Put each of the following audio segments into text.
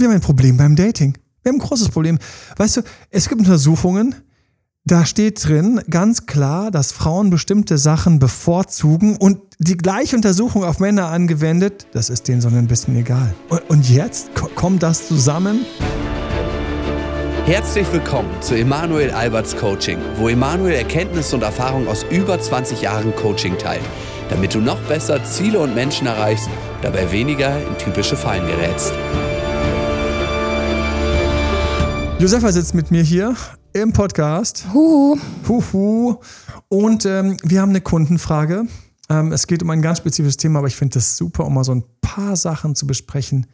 Wir haben ein Problem beim Dating. Wir haben ein großes Problem. Weißt du, es gibt Untersuchungen, da steht drin ganz klar, dass Frauen bestimmte Sachen bevorzugen und die gleiche Untersuchung auf Männer angewendet, das ist denen so ein bisschen egal. Und, jetzt kommt das zusammen? Herzlich willkommen zu Emanuel Alberts Coaching, wo Emanuel Erkenntnisse und Erfahrung aus über 20 Jahren Coaching teilt, damit du noch besser Ziele und Menschen erreichst, dabei weniger in typische Fallen gerätst. Josefa sitzt mit mir hier im Podcast. Huhu. Huhu. Und ähm, wir haben eine Kundenfrage. Ähm, es geht um ein ganz spezifisches Thema, aber ich finde es super, um mal so ein paar Sachen zu besprechen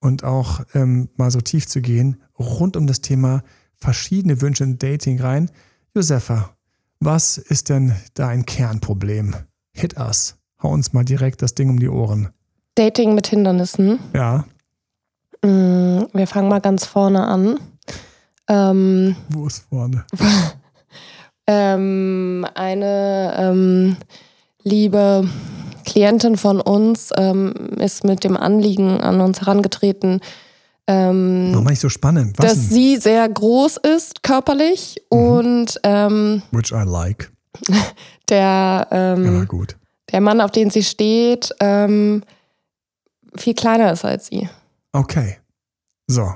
und auch ähm, mal so tief zu gehen rund um das Thema verschiedene Wünsche in Dating rein. Josefa, was ist denn da ein Kernproblem? Hit us. Hau uns mal direkt das Ding um die Ohren. Dating mit Hindernissen. Ja. Mm, wir fangen mal ganz vorne an. Ähm, Wo ist vorne? ähm, eine ähm, liebe Klientin von uns ähm, ist mit dem Anliegen an uns herangetreten, ähm, Warum nicht so spannend? Was dass denn? sie sehr groß ist körperlich mhm. und ähm, Which I like. Der, ähm, ja, gut. der Mann, auf den sie steht, ähm, viel kleiner ist als sie. Okay. So,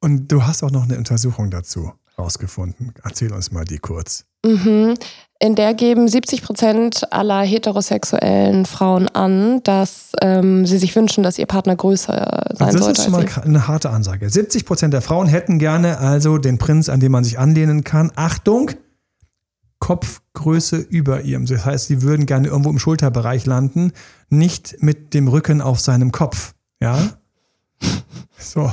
und du hast auch noch eine Untersuchung dazu rausgefunden. Erzähl uns mal die kurz. Mhm. In der geben 70 Prozent aller heterosexuellen Frauen an, dass ähm, sie sich wünschen, dass ihr Partner größer sein das sollte. Das ist schon mal eine harte Ansage. 70 Prozent der Frauen hätten gerne also den Prinz, an den man sich anlehnen kann. Achtung! Kopfgröße über ihrem. Das heißt, sie würden gerne irgendwo im Schulterbereich landen, nicht mit dem Rücken auf seinem Kopf. Ja? So,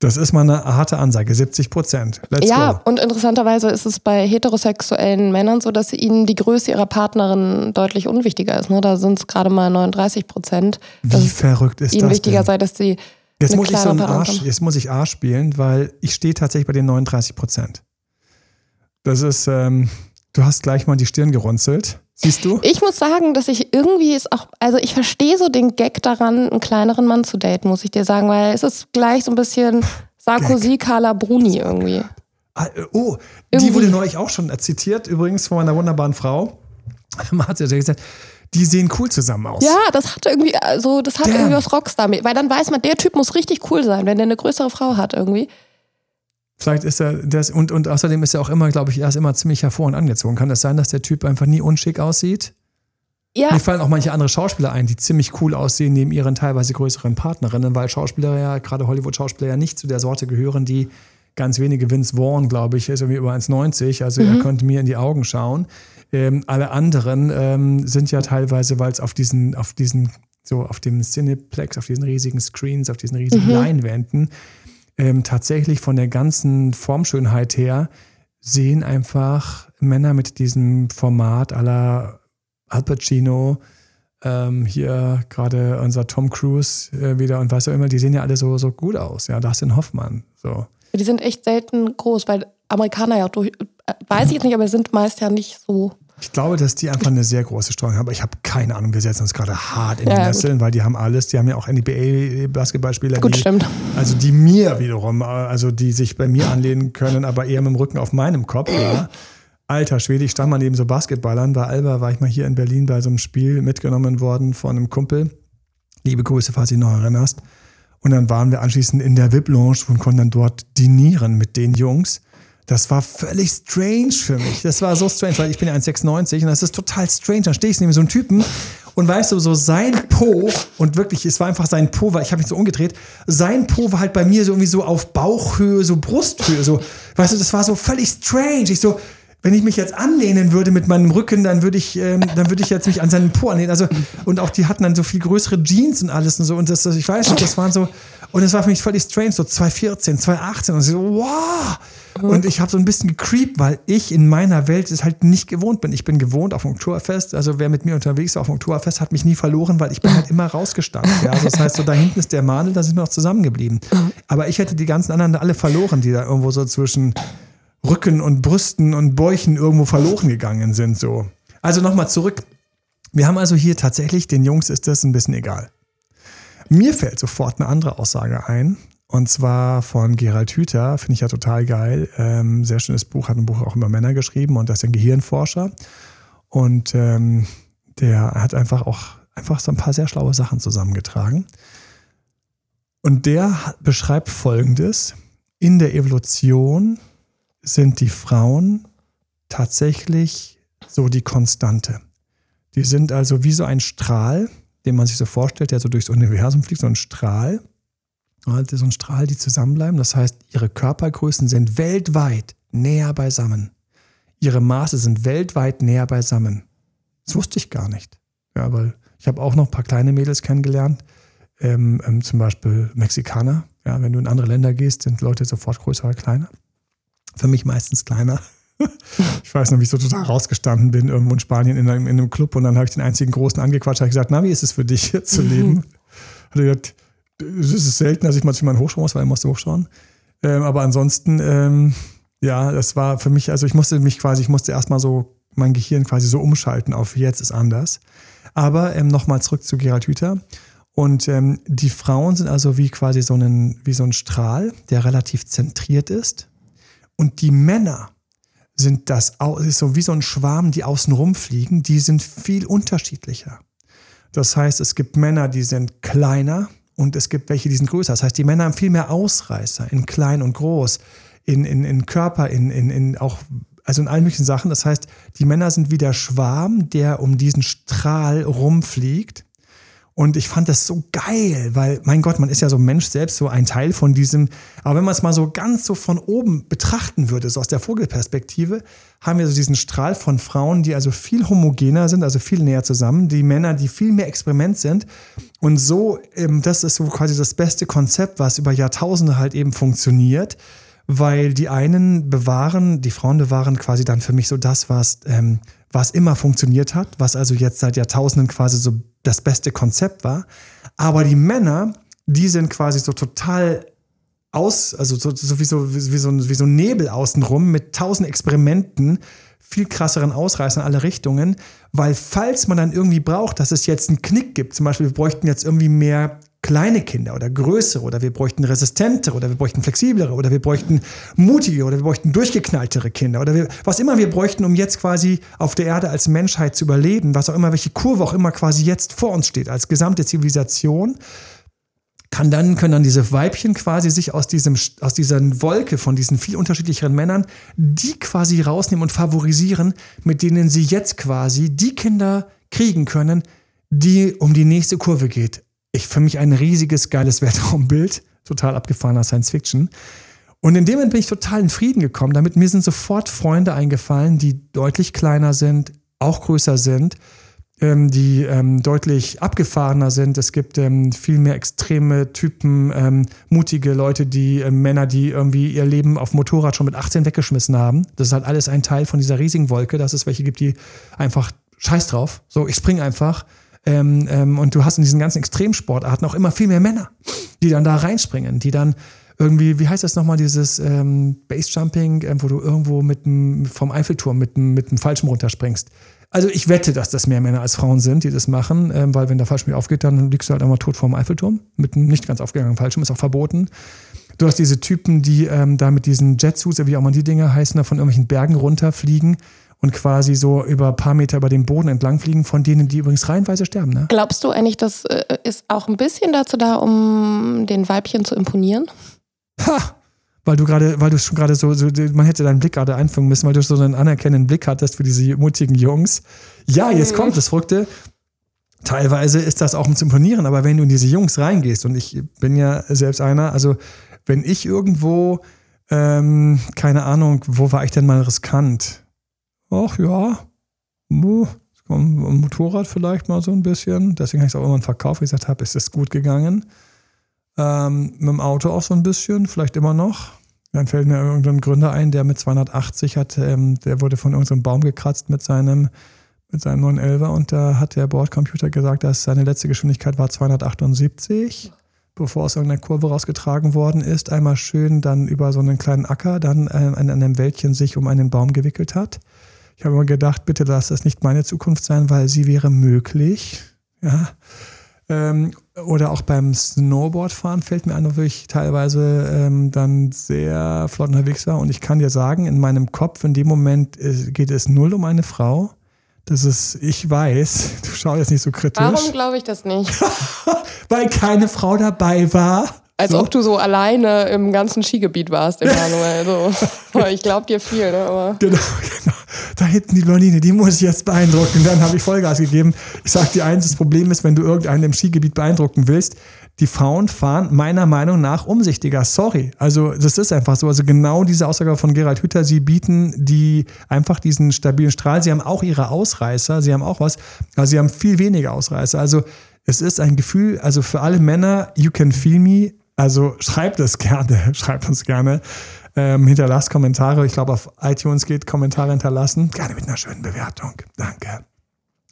das ist mal eine harte Ansage, 70 Prozent. Ja, go. und interessanterweise ist es bei heterosexuellen Männern so, dass ihnen die Größe ihrer Partnerin deutlich unwichtiger ist. Ne? Da sind es gerade mal 39 Prozent. Wie verrückt ist ihnen das? Ihnen wichtiger sei, dass sie. Jetzt muss, ich so einen Arsch, jetzt muss ich A spielen, weil ich stehe tatsächlich bei den 39 Prozent. Das ist, ähm, du hast gleich mal die Stirn gerunzelt. Siehst du? Ich muss sagen, dass ich irgendwie es auch, also ich verstehe so den Gag daran, einen kleineren Mann zu daten, muss ich dir sagen, weil es ist gleich so ein bisschen Sarkozy, Carla Bruni irgendwie. Ah, äh, oh, irgendwie. die wurde neulich auch schon zitiert, übrigens von meiner wunderbaren Frau. Man hat ja gesagt, die sehen cool zusammen aus. Ja, das hat irgendwie, also das hat Damn. irgendwie was Rockstar, weil dann weiß man, der Typ muss richtig cool sein, wenn der eine größere Frau hat irgendwie. Vielleicht ist er, das, und, und außerdem ist er auch immer, glaube ich, er ist immer ziemlich hervor und angezogen. Kann das sein, dass der Typ einfach nie unschick aussieht? Ja. Mir fallen auch manche andere Schauspieler ein, die ziemlich cool aussehen neben ihren teilweise größeren Partnerinnen, weil Schauspieler ja, gerade Hollywood-Schauspieler ja nicht zu der Sorte gehören, die ganz wenige, Vince Vaughn, glaube ich, ist irgendwie über 1,90, also mhm. er könnte mir in die Augen schauen. Ähm, alle anderen ähm, sind ja teilweise, weil es auf diesen, auf diesen, so auf dem Cineplex, auf diesen riesigen Screens, auf diesen riesigen mhm. Leinwänden, ähm, tatsächlich von der ganzen Formschönheit her sehen einfach Männer mit diesem Format aller Al Pacino, ähm, hier gerade unser Tom Cruise äh, wieder und was auch immer, die sehen ja alle so, so gut aus. Ja, Dustin Hoffmann. So. Die sind echt selten groß, weil Amerikaner ja durch, äh, weiß ich jetzt nicht, aber sind meist ja nicht so ich glaube, dass die einfach eine sehr große Streuung haben, aber ich habe keine Ahnung. Wir setzen uns gerade hart in die ja, Nesseln, gut. weil die haben alles. Die haben ja auch NBA-Basketballspieler. Gut, die, stimmt. Also die mir wiederum, also die sich bei mir anlehnen können, aber eher mit dem Rücken auf meinem Kopf. Ja. Alter Schwede, ich stand mal neben so Basketballern. Bei Alba war ich mal hier in Berlin bei so einem Spiel mitgenommen worden von einem Kumpel. Liebe Grüße, falls du dich noch erinnerst. Und dann waren wir anschließend in der VIP-Lounge und konnten dann dort dinieren mit den Jungs. Das war völlig strange für mich. Das war so strange, weil ich bin ja 1,96 und das ist total strange. Dann stehe ich neben so einem Typen und weißt du, so sein Po und wirklich, es war einfach sein Po, weil ich habe mich so umgedreht. Sein Po war halt bei mir so irgendwie so auf Bauchhöhe, so Brusthöhe, so, weißt du, das war so völlig strange. Ich so, wenn ich mich jetzt anlehnen würde mit meinem Rücken, dann würde ich, ähm, dann würde ich jetzt mich an seinen Po anlehnen. Also, und auch die hatten dann so viel größere Jeans und alles und so. Und das, ich weiß nicht, das waren so, und es war für mich völlig strange, so 2014, 2018 und so, wow! Und ich habe so ein bisschen gecreept, weil ich in meiner Welt es halt nicht gewohnt bin. Ich bin gewohnt auf dem Oktoberfest. Also wer mit mir unterwegs war auf dem Oktoberfest, hat mich nie verloren, weil ich bin halt immer rausgestanden. Ja? Also das heißt, so da hinten ist der Madel, da sind wir noch zusammengeblieben. Aber ich hätte die ganzen anderen alle verloren, die da irgendwo so zwischen Rücken und Brüsten und Bäuchen irgendwo verloren gegangen sind. So. Also nochmal zurück. Wir haben also hier tatsächlich, den Jungs ist das ein bisschen egal. Mir fällt sofort eine andere Aussage ein. Und zwar von Gerald Hüther, finde ich ja total geil. Ähm, sehr schönes Buch, hat ein Buch auch über Männer geschrieben und das ist ein Gehirnforscher. Und ähm, der hat einfach auch einfach so ein paar sehr schlaue Sachen zusammengetragen. Und der beschreibt Folgendes. In der Evolution sind die Frauen tatsächlich so die Konstante. Die sind also wie so ein Strahl, den man sich so vorstellt, der so durchs Universum fliegt, so ein Strahl. Also so ein Strahl, die zusammenbleiben. Das heißt, ihre Körpergrößen sind weltweit näher beisammen. Ihre Maße sind weltweit näher beisammen. Das wusste ich gar nicht. Ja, weil ich habe auch noch ein paar kleine Mädels kennengelernt, ähm, ähm, zum Beispiel Mexikaner. Ja, wenn du in andere Länder gehst, sind Leute sofort größer oder kleiner. Für mich meistens kleiner. ich weiß noch, wie ich so total rausgestanden bin, irgendwo in Spanien in einem, in einem Club und dann habe ich den einzigen Großen angequatscht, habe gesagt, na, wie ist es für dich hier zu leben? Mhm. Hat er gesagt, es ist selten, dass ich mal zu meinen hochschauen muss, weil ich musste hochschauen. Ähm, aber ansonsten, ähm, ja, das war für mich, also ich musste mich quasi, ich musste erstmal so mein Gehirn quasi so umschalten auf jetzt ist anders. Aber ähm, nochmal zurück zu Gerald Hüther. Und ähm, die Frauen sind also wie quasi so ein, wie so ein Strahl, der relativ zentriert ist. Und die Männer sind das ist so wie so ein Schwarm, die außen rumfliegen, die sind viel unterschiedlicher. Das heißt, es gibt Männer, die sind kleiner und es gibt welche, die sind größer. Das heißt, die Männer haben viel mehr Ausreißer in klein und groß, in, in, in Körper, in, in, in auch also in allen möglichen Sachen. Das heißt, die Männer sind wie der Schwarm, der um diesen Strahl rumfliegt. Und ich fand das so geil, weil, mein Gott, man ist ja so Mensch selbst, so ein Teil von diesem. Aber wenn man es mal so ganz so von oben betrachten würde, so aus der Vogelperspektive, haben wir so diesen Strahl von Frauen, die also viel homogener sind, also viel näher zusammen, die Männer, die viel mehr Experiment sind. Und so, ähm, das ist so quasi das beste Konzept, was über Jahrtausende halt eben funktioniert weil die einen bewahren, die Frauen bewahren quasi dann für mich so das, was, ähm, was immer funktioniert hat, was also jetzt seit Jahrtausenden quasi so das beste Konzept war. Aber die Männer, die sind quasi so total aus, also so, so, wie, so, wie, so, wie so Nebel außenrum mit tausend Experimenten, viel krasseren Ausreißern in alle Richtungen, weil falls man dann irgendwie braucht, dass es jetzt einen Knick gibt, zum Beispiel wir bräuchten jetzt irgendwie mehr kleine Kinder oder größere oder wir bräuchten resistentere oder wir bräuchten flexiblere oder wir bräuchten mutige oder wir bräuchten durchgeknalltere Kinder oder wir, was immer wir bräuchten, um jetzt quasi auf der Erde als Menschheit zu überleben, was auch immer, welche Kurve auch immer quasi jetzt vor uns steht, als gesamte Zivilisation, kann dann, können dann diese Weibchen quasi sich aus diesem, aus dieser Wolke von diesen viel unterschiedlicheren Männern, die quasi rausnehmen und favorisieren, mit denen sie jetzt quasi die Kinder kriegen können, die um die nächste Kurve geht ich für mich ein riesiges, geiles Weltraumbild, total abgefahrener Science Fiction. Und in dem Moment bin ich total in Frieden gekommen. Damit mir sind sofort Freunde eingefallen, die deutlich kleiner sind, auch größer sind, ähm, die ähm, deutlich abgefahrener sind. Es gibt ähm, viel mehr extreme Typen, ähm, mutige Leute, die äh, Männer, die irgendwie ihr Leben auf Motorrad schon mit 18 weggeschmissen haben. Das ist halt alles ein Teil von dieser riesigen Wolke, dass es welche gibt, die einfach scheiß drauf. So, ich spring einfach ähm, ähm, und du hast in diesen ganzen Extremsportarten auch immer viel mehr Männer, die dann da reinspringen, die dann irgendwie, wie heißt das nochmal, dieses ähm, Basejumping, äh, wo du irgendwo mit dem, vom Eiffelturm mit dem, mit dem Fallschirm runterspringst. Also ich wette, dass das mehr Männer als Frauen sind, die das machen, ähm, weil wenn der Fallschirm aufgeht, dann liegst du halt einmal tot vorm Eiffelturm. Mit einem nicht ganz aufgegangenen Fallschirm ist auch verboten. Du hast diese Typen, die ähm, da mit diesen Jetsuits, wie auch mal die Dinge heißen, da von irgendwelchen Bergen runterfliegen und quasi so über ein paar Meter über den Boden entlang fliegen, von denen die übrigens reihenweise sterben. Ne? Glaubst du eigentlich, das äh, ist auch ein bisschen dazu da, um den Weibchen zu imponieren? Ha! Weil du gerade, weil du schon gerade so, so, man hätte deinen Blick gerade einfangen müssen, weil du so einen anerkennenden Blick hattest für diese mutigen Jungs. Ja, jetzt kommt das Verrückte. Teilweise ist das auch um zu imponieren, aber wenn du in diese Jungs reingehst, und ich bin ja selbst einer, also wenn ich irgendwo, ähm, keine Ahnung, wo war ich denn mal riskant? Ach ja, Motorrad vielleicht mal so ein bisschen. Deswegen habe ich es auch immer wie ich gesagt habe, ist gut gegangen. Ähm, mit dem Auto auch so ein bisschen, vielleicht immer noch. Dann fällt mir irgendein Gründer ein, der mit 280 hat, ähm, der wurde von irgendeinem Baum gekratzt mit seinem, mit seinem 911er und da hat der Bordcomputer gesagt, dass seine letzte Geschwindigkeit war 278, bevor aus irgendeiner Kurve rausgetragen worden ist. Einmal schön dann über so einen kleinen Acker, dann äh, an einem Wäldchen sich um einen Baum gewickelt hat. Ich habe immer gedacht, bitte lass das nicht meine Zukunft sein, weil sie wäre möglich. Ja. Ähm, oder auch beim Snowboardfahren fällt mir an, wo ich teilweise ähm, dann sehr flott unterwegs war. Und ich kann dir sagen, in meinem Kopf in dem Moment äh, geht es null um eine Frau. Das ist, ich weiß, du schaust jetzt nicht so kritisch. Warum glaube ich das nicht? Weil keine Frau dabei war. Als So. ob du so alleine im ganzen Skigebiet warst, Emanuel. So. Ich glaube dir viel, ne? aber Genau, genau. Da hinten die Blondine, die muss ich jetzt beeindrucken. Dann habe ich Vollgas gegeben. Ich sag dir eins, das Problem ist, wenn du irgendeinen im Skigebiet beeindrucken willst, die Frauen fahren meiner Meinung nach umsichtiger. Sorry. Also, das ist einfach so. Also, genau diese Aussage von Gerald Hüther, sie bieten die einfach diesen stabilen Strahl. Sie haben auch ihre Ausreißer, sie haben auch was, aber sie haben viel weniger Ausreißer. Also, es ist ein Gefühl, also für alle Männer, you can feel me. Also, schreibt es gerne, schreibt uns gerne. Ähm, hinterlasst Kommentare. Ich glaube, auf iTunes geht Kommentare hinterlassen. Gerne mit einer schönen Bewertung. Danke.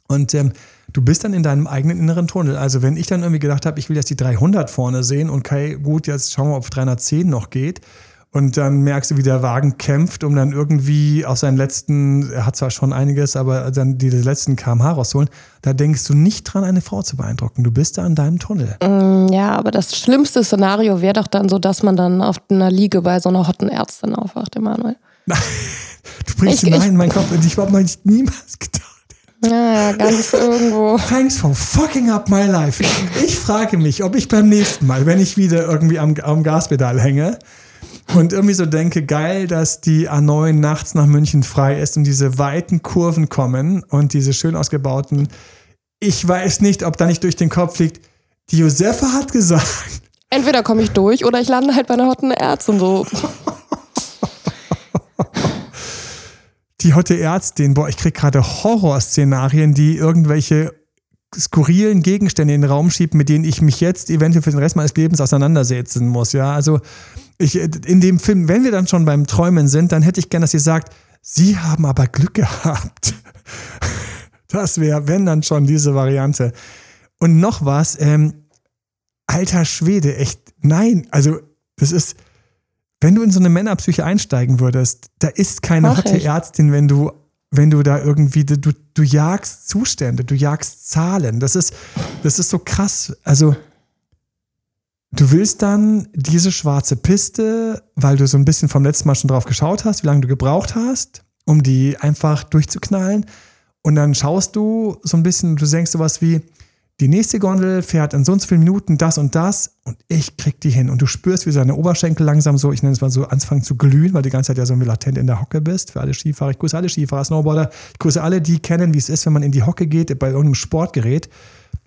Und ähm, du bist dann in deinem eigenen inneren Tunnel. Also wenn ich dann irgendwie gedacht habe, ich will jetzt die 300 vorne sehen und okay, gut, jetzt schauen wir, ob 310 noch geht. Und dann merkst du, wie der Wagen kämpft, um dann irgendwie aus seinen letzten, er hat zwar schon einiges, aber dann die letzten kmh rausholen. Da denkst du nicht dran, eine Frau zu beeindrucken. Du bist da in deinem Tunnel. Mm, ja, aber das schlimmste Szenario wäre doch dann so, dass man dann auf einer Liege bei so einer hotten Ärztin aufwacht, Emanuel. Du bringst Ich- hinein, ich- mein Kopf. Und ich habe mal niemals gedacht. Ja, ja, ganz irgendwo. Thanks for fucking up my life. Ich frage mich, ob ich beim nächsten Mal, wenn ich wieder irgendwie am, am Gaspedal hänge und irgendwie so denke, geil, dass die A9 nachts nach München frei ist und diese weiten Kurven kommen und diese schön ausgebauten. Ich weiß nicht, ob da nicht durch den Kopf liegt. Die Josefa hat gesagt, Entweder komme ich durch oder ich lande halt bei einer hotten Ärztin so. die Hotte Ärztin, boah, ich krieg gerade Horrorszenarien, die irgendwelche skurrilen Gegenstände in den Raum schieben, mit denen ich mich jetzt eventuell für den Rest meines Lebens auseinandersetzen muss. Ja, also ich, in dem Film, wenn wir dann schon beim Träumen sind, dann hätte ich gern, dass ihr sagt, Sie haben aber Glück gehabt. Das wäre, wenn dann schon diese Variante. Und noch was, ähm, alter Schwede, echt, nein, also das ist, wenn du in so eine Männerpsyche einsteigen würdest, da ist keine Mach hotte. Ärztin, wenn du, wenn du da irgendwie, du, du jagst Zustände, du jagst Zahlen. Das ist, das ist so krass. Also, du willst dann diese schwarze Piste, weil du so ein bisschen vom letzten Mal schon drauf geschaut hast, wie lange du gebraucht hast, um die einfach durchzuknallen. Und dann schaust du so ein bisschen, du denkst sowas wie, die nächste Gondel fährt in so und so vielen Minuten das und das und ich krieg die hin. Und du spürst, wie deine Oberschenkel langsam so, ich nenne es mal so, anfangen zu glühen, weil die ganze Zeit ja so latent in der Hocke bist. Für alle Skifahrer, ich grüße alle Skifahrer, Snowboarder, ich grüße alle, die kennen, wie es ist, wenn man in die Hocke geht, bei irgendeinem Sportgerät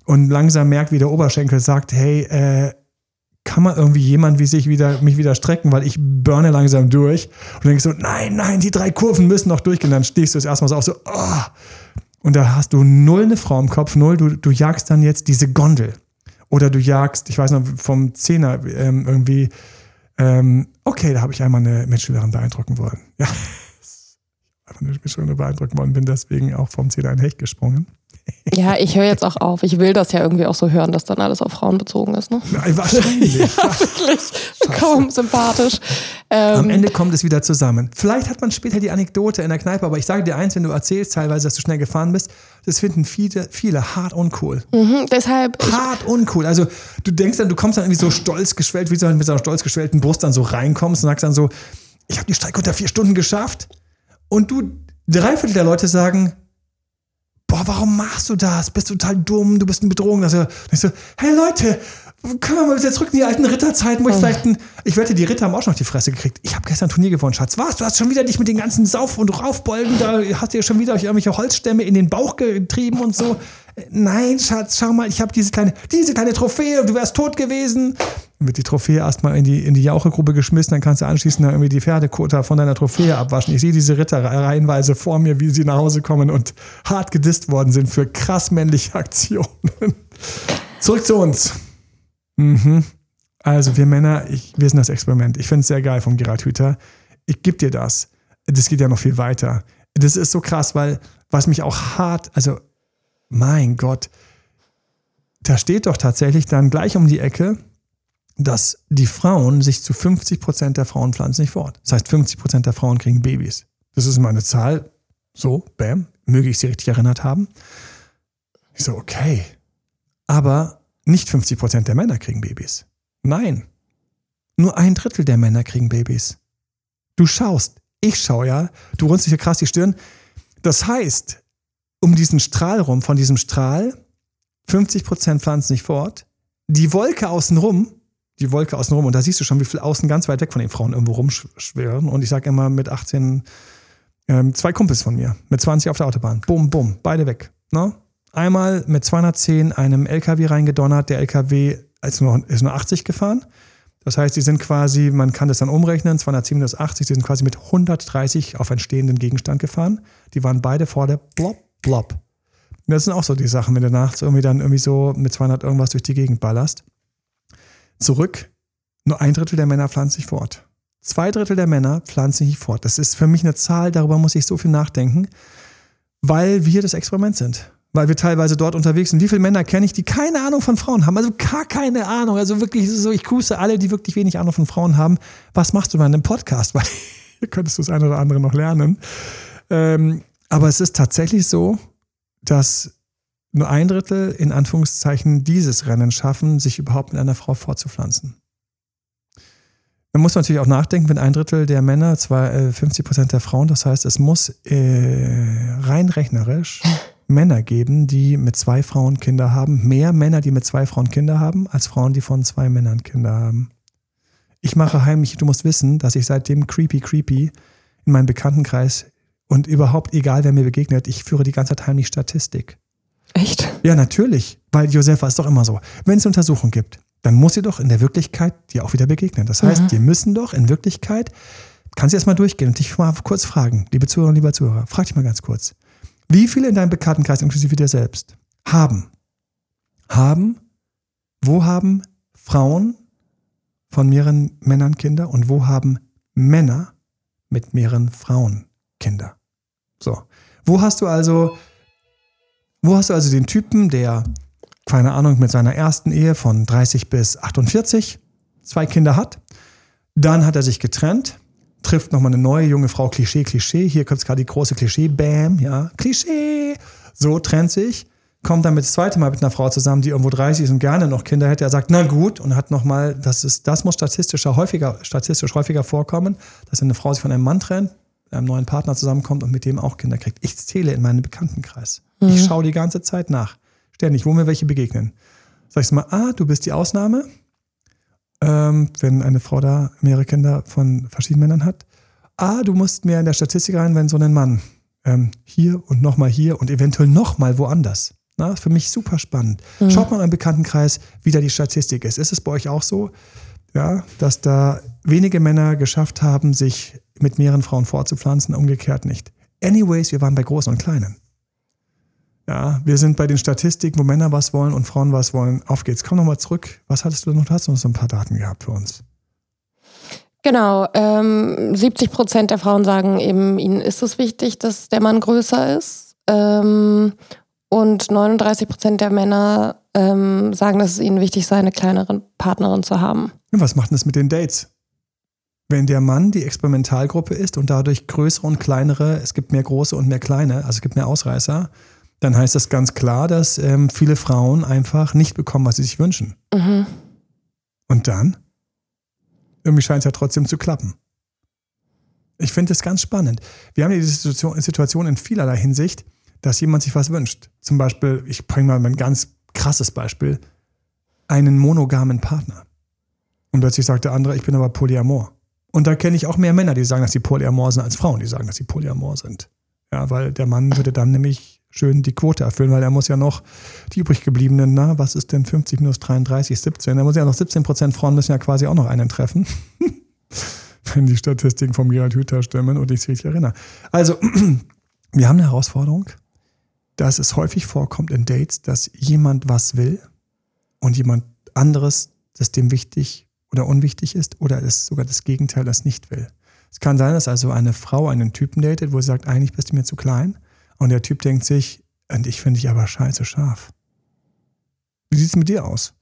und langsam merkt, wie der Oberschenkel sagt, hey, äh, kann man irgendwie jemand wie sich wieder, mich wieder strecken, weil ich burne langsam durch. Und dann denkst du, nein, nein, die drei Kurven müssen noch durchgehen. Dann stehst du das erstmal so auf, so, oh. Und da hast du null eine Frau im Kopf, null, du, du jagst dann jetzt diese Gondel. Oder du jagst, ich weiß noch, vom Zehner ähm, irgendwie, ähm, okay, da habe ich einmal eine Mitschülerin beeindrucken wollen. Ja, einfach eine Mitschülerin beeindrucken wollen, bin deswegen auch vom Zehner ein Hecht gesprungen. Ja, ich höre jetzt auch auf. Ich will das ja irgendwie auch so hören, dass dann alles auf Frauen bezogen ist. Ne? Nein, wahrscheinlich. Wirklich kaum sympathisch. Am Ähm, Ende kommt es wieder zusammen. Vielleicht hat man später die Anekdote in der Kneipe, aber ich sage dir eins, wenn du erzählst teilweise, dass du schnell gefahren bist, das finden viele, viele hart uncool. mhm, deshalb, Hart uncool. Also du denkst dann, du kommst dann irgendwie so stolz geschwellt, wie du mit so einer stolz geschwellten Brust dann so reinkommst und sagst dann so, ich habe die Strecke unter vier Stunden geschafft. Und du, drei Viertel der Leute sagen, boah, warum machst du das? Bist du total dumm, du bist eine Bedrohung. Also, ich so, hey Leute, können wir mal wieder zurück in die alten Ritterzeiten, wo ich vielleicht ein, ich wette, die Ritter haben auch schon auf die Fresse gekriegt. Ich habe gestern ein Turnier gewonnen, Schatz. Was? Du hast schon wieder dich mit den ganzen Sauf- und Raufbolden, da hast du ja schon wieder euch irgendwelche Holzstämme in den Bauch getrieben und so. Nein, Schatz, schau mal, ich habe diese kleine, diese kleine Trophäe, du wärst tot gewesen. Dann wird die Trophäe erstmal in die, in die Jauchegrube geschmissen, dann kannst du anschließend irgendwie die Pferdekota von deiner Trophäe abwaschen. Ich sehe diese Ritter reihenweise vor mir, wie sie nach Hause kommen und hart gedisst worden sind für krass männliche Aktionen. Zurück zu uns. Mhm. Also wir Männer, ich, wir sind das Experiment. Ich finde es sehr geil vom Gerald Hüther. Ich gebe dir das. Das geht ja noch viel weiter. Das ist so krass, weil was mich auch hart, also mein Gott, da steht doch tatsächlich dann gleich um die Ecke, dass die Frauen sich zu 50 Prozent der Frauen pflanzen nicht fort. Das heißt, 50 Prozent der Frauen kriegen Babys. Das ist meine Zahl. So, bam, möge ich sie richtig erinnert haben. Ich so, okay. Aber nicht 50 Prozent der Männer kriegen Babys. Nein. Nur ein Drittel der Männer kriegen Babys. Du schaust, ich schaue ja, du runzelst hier krass die Stirn. Das heißt, um diesen Strahl rum, von diesem Strahl, 50 Prozent pflanzen sich fort. Die Wolke außenrum, die Wolke außenrum, und da siehst du schon, wie viel außen ganz weit weg von den Frauen irgendwo rumschwirren. Und ich sage immer mit 18, ähm, zwei Kumpels von mir, mit 20 auf der Autobahn. Bum, bum, beide weg. Ne? Einmal mit 210 einem LKW reingedonnert. Der LKW ist nur, ist nur 80 gefahren. Das heißt, die sind quasi, man kann das dann umrechnen, 210 minus 80, die sind quasi mit 130 auf einen stehenden Gegenstand gefahren. Die waren beide vor der Blob. Das sind auch so die Sachen, wenn du nachts irgendwie dann irgendwie so mit 200 irgendwas durch die Gegend ballerst. Zurück, nur ein Drittel der Männer pflanzen sich fort. Zwei Drittel der Männer pflanzen sich fort. Das ist für mich eine Zahl, darüber muss ich so viel nachdenken, weil wir das Experiment sind weil wir teilweise dort unterwegs sind. Wie viele Männer kenne ich, die keine Ahnung von Frauen haben? Also gar keine Ahnung. Also wirklich so, ich grüße alle, die wirklich wenig Ahnung von Frauen haben. Was machst du in einem Podcast? Weil hier könntest du das eine oder andere noch lernen. Ähm, aber es ist tatsächlich so, dass nur ein Drittel in Anführungszeichen dieses Rennen schaffen, sich überhaupt mit einer Frau fortzupflanzen. Man muss natürlich auch nachdenken, wenn ein Drittel der Männer, zwar 50 äh, Prozent der Frauen, das heißt, es muss äh, rein rechnerisch Männer geben, die mit zwei Frauen Kinder haben. Mehr Männer, die mit zwei Frauen Kinder haben, als Frauen, die von zwei Männern Kinder haben. Ich mache heimlich, du musst wissen, dass ich seitdem creepy, creepy in meinem Bekanntenkreis und überhaupt egal, wer mir begegnet, ich führe die ganze Zeit heimlich Statistik. Echt? Ja, natürlich. Weil Josefa ist doch immer so. Wenn es Untersuchungen gibt, dann muss sie doch in der Wirklichkeit dir auch wieder begegnen. Das heißt, mhm. die müssen doch in Wirklichkeit, kannst du erstmal durchgehen und dich mal kurz fragen, liebe Zuhörerinnen, lieber Zuhörer, frag dich mal ganz kurz. Wie viele in deinem Bekanntenkreis, inklusive dir selbst, haben, haben, wo haben Frauen von mehreren Männern Kinder und wo haben Männer mit mehreren Frauen Kinder? So. Wo hast du also, wo hast du also den Typen, der, keine Ahnung, mit seiner ersten Ehe von 30 bis 48 zwei Kinder hat? Dann hat er sich getrennt, trifft nochmal eine neue junge Frau, Klischee, Klischee. Hier kommt gerade die große Klischee, Bam, ja, Klischee. So trennt sich, kommt dann mit das zweite Mal mit einer Frau zusammen, die irgendwo 30 ist und gerne noch Kinder hätte. Er sagt, na gut, und hat nochmal, das das muss statistisch häufiger, statistisch häufiger vorkommen, dass eine Frau sich von einem Mann trennt, einem neuen Partner zusammenkommt und mit dem auch Kinder kriegt. Ich zähle in meinen Bekanntenkreis. Mhm. Ich schaue die ganze Zeit nach. Ständig, wo mir welche begegnen. Sag ich mal, ah, du bist die Ausnahme, ähm, wenn eine Frau da mehrere Kinder von verschiedenen Männern hat. Ah, du musst mehr in der Statistik rein, wenn so ein Mann ähm, hier und nochmal hier und eventuell nochmal woanders. Na, für mich super spannend. Mhm. Schaut mal im Bekanntenkreis, wie da die Statistik ist. Ist es bei euch auch so, ja, dass da wenige Männer geschafft haben, sich mit mehreren Frauen vorzupflanzen, umgekehrt nicht? Anyways, wir waren bei Großen und Kleinen. Ja, wir sind bei den Statistiken, wo Männer was wollen und Frauen was wollen. Auf geht's. Komm nochmal zurück. Was hattest du noch? Du hast noch so ein paar Daten gehabt für uns. Genau, ähm, 70 Prozent der Frauen sagen eben, ihnen ist es wichtig, dass der Mann größer ist. Ähm, und 39 Prozent der Männer ähm, sagen, dass es ihnen wichtig sei, eine kleinere Partnerin zu haben. was macht denn das mit den Dates? Wenn der Mann die Experimentalgruppe ist und dadurch größere und kleinere, es gibt mehr große und mehr kleine, also es gibt mehr Ausreißer, dann heißt das ganz klar, dass ähm, viele Frauen einfach nicht bekommen, was sie sich wünschen. Mhm. Und dann? Irgendwie scheint es ja trotzdem zu klappen. Ich finde das ganz spannend. Wir haben die Situation, Situation in vielerlei Hinsicht, dass jemand sich was wünscht. Zum Beispiel, ich bringe mal ein ganz krasses Beispiel, einen monogamen Partner. Und plötzlich sagt der andere, ich bin aber Polyamor. Und da kenne ich auch mehr Männer, die sagen, dass sie Polyamor sind, als Frauen, die sagen, dass sie Polyamor sind. Ja, weil der Mann würde dann nämlich schön die Quote erfüllen, weil er muss ja noch die übrig gebliebenen, na, was ist denn 50 minus 33, 17? Er muss ja noch 17 Prozent Frauen müssen ja quasi auch noch einen treffen. Wenn die Statistiken vom Gerald Hüther stimmen und ich mich richtig erinnere. Also, wir haben eine Herausforderung, dass es häufig vorkommt in Dates, dass jemand was will und jemand anderes, das dem wichtig oder unwichtig ist oder es sogar das Gegenteil, das nicht will. Es kann sein, dass also eine Frau einen Typen datet, wo sie sagt, eigentlich bist du mir zu klein und der Typ denkt sich, und ich finde dich aber scheiße scharf. Wie sieht es mit dir aus?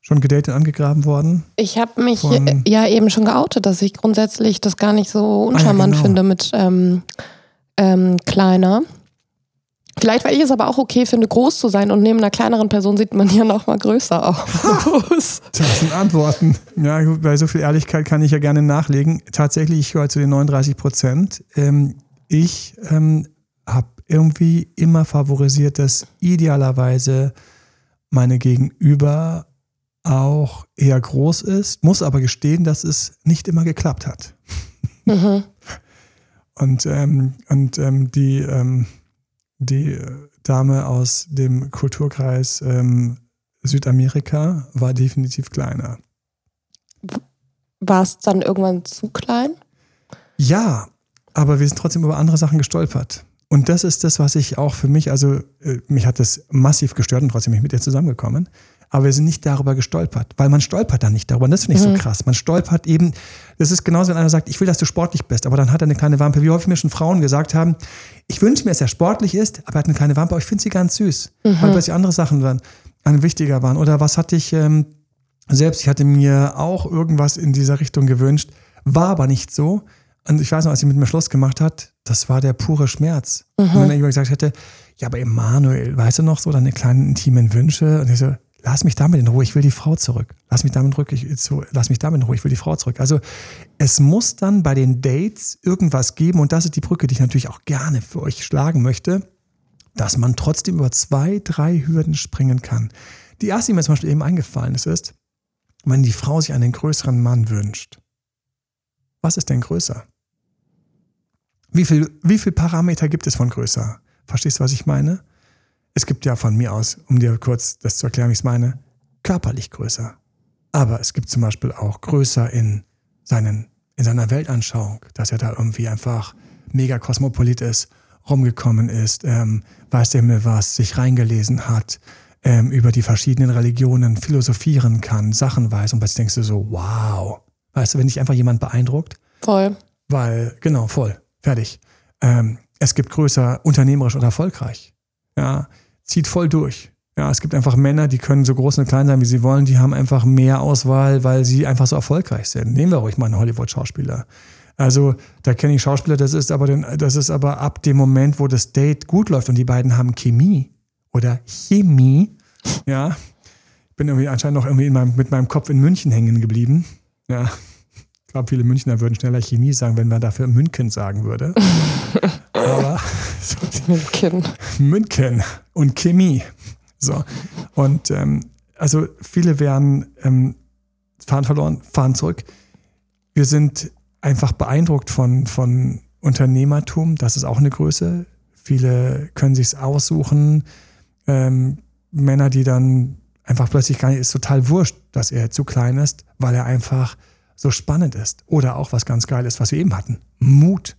Schon gedatet, angegraben worden? Ich habe mich ja eben schon geoutet, dass ich grundsätzlich das gar nicht so uncharmant ah, ja, genau. finde mit ähm, ähm, kleiner. Vielleicht, weil ich es aber auch okay finde, groß zu sein und neben einer kleineren Person sieht man hier noch mal größer aus. Das sind Antworten. Ja, bei so viel Ehrlichkeit kann ich ja gerne nachlegen. Tatsächlich, ich gehöre zu den 39 Prozent. Ähm, ich ähm, habe irgendwie immer favorisiert, dass idealerweise meine Gegenüber auch eher groß ist, muss aber gestehen, dass es nicht immer geklappt hat. Mhm. Und, ähm, und ähm, die, ähm, die Dame aus dem Kulturkreis ähm, Südamerika war definitiv kleiner. War es dann irgendwann zu klein? Ja, aber wir sind trotzdem über andere Sachen gestolpert. Und das ist das, was ich auch für mich, also äh, mich hat das massiv gestört und trotzdem bin ich mit ihr zusammengekommen aber wir sind nicht darüber gestolpert, weil man stolpert dann nicht darüber. Und das finde ich mhm. so krass. Man stolpert eben, das ist genauso, wenn einer sagt, ich will, dass du sportlich bist, aber dann hat er eine kleine Wampe. Wie häufig mir schon Frauen gesagt haben, ich wünsche mir, dass er sportlich ist, aber er hat eine kleine Wampe, aber ich finde sie ganz süß, mhm. weil plötzlich andere Sachen dann, dann wichtiger waren. Oder was hatte ich ähm, selbst, ich hatte mir auch irgendwas in dieser Richtung gewünscht, war aber nicht so. Und ich weiß noch, als sie mit mir Schluss gemacht hat, das war der pure Schmerz. Mhm. Und wenn er gesagt hätte, ja, aber Emanuel, weißt du noch so, deine kleinen intimen Wünsche? Und ich so, lass mich damit in Ruhe, ich will die Frau zurück. Lass mich damit in Ruhe, lass mich damit in Ruhe, ich will die Frau zurück. Also es muss dann bei den Dates irgendwas geben und das ist die Brücke, die ich natürlich auch gerne für euch schlagen möchte, dass man trotzdem über zwei, drei Hürden springen kann. Die erste, die mir zum Beispiel eben eingefallen ist, ist, wenn die Frau sich einen größeren Mann wünscht. Was ist denn größer? Wie viel, wie viel Parameter gibt es von größer? Verstehst du, was ich meine? Es gibt ja von mir aus, um dir kurz das zu erklären, wie ich es meine, körperlich größer. Aber es gibt zum Beispiel auch größer in, seinen, in seiner Weltanschauung, dass er da irgendwie einfach mega kosmopolit ist, rumgekommen ist, ähm, weiß der Himmel was, sich reingelesen hat, ähm, über die verschiedenen Religionen philosophieren kann, Sachen weiß und plötzlich denkst du so, wow. Weißt du, wenn dich einfach jemand beeindruckt? Voll. Weil, genau, voll. Fertig. Ähm, es gibt größer unternehmerisch und erfolgreich. Ja, zieht voll durch. Ja, es gibt einfach Männer, die können so groß und klein sein, wie sie wollen. Die haben einfach mehr Auswahl, weil sie einfach so erfolgreich sind. Nehmen wir ruhig mal einen Hollywood-Schauspieler. Also, da kenne ich Schauspieler, das ist aber, den, das ist aber ab dem Moment, wo das Date gut läuft und die beiden haben Chemie oder Chemie. Ja, ich bin irgendwie anscheinend noch irgendwie meinem, mit meinem Kopf in München hängen geblieben. Ja, ich glaube, viele Münchner würden schneller Chemie sagen, wenn man dafür München sagen würde. aber München. München und Chemie. So. Und ähm, also viele werden ähm, fahren verloren, fahren zurück. Wir sind einfach beeindruckt von, von Unternehmertum. Das ist auch eine Größe. Viele können sich aussuchen. Ähm, Männer, die dann einfach plötzlich gar nicht, ist total wurscht, dass er zu klein ist, weil er einfach so spannend ist. Oder auch was ganz geil ist, was wir eben hatten. Mut.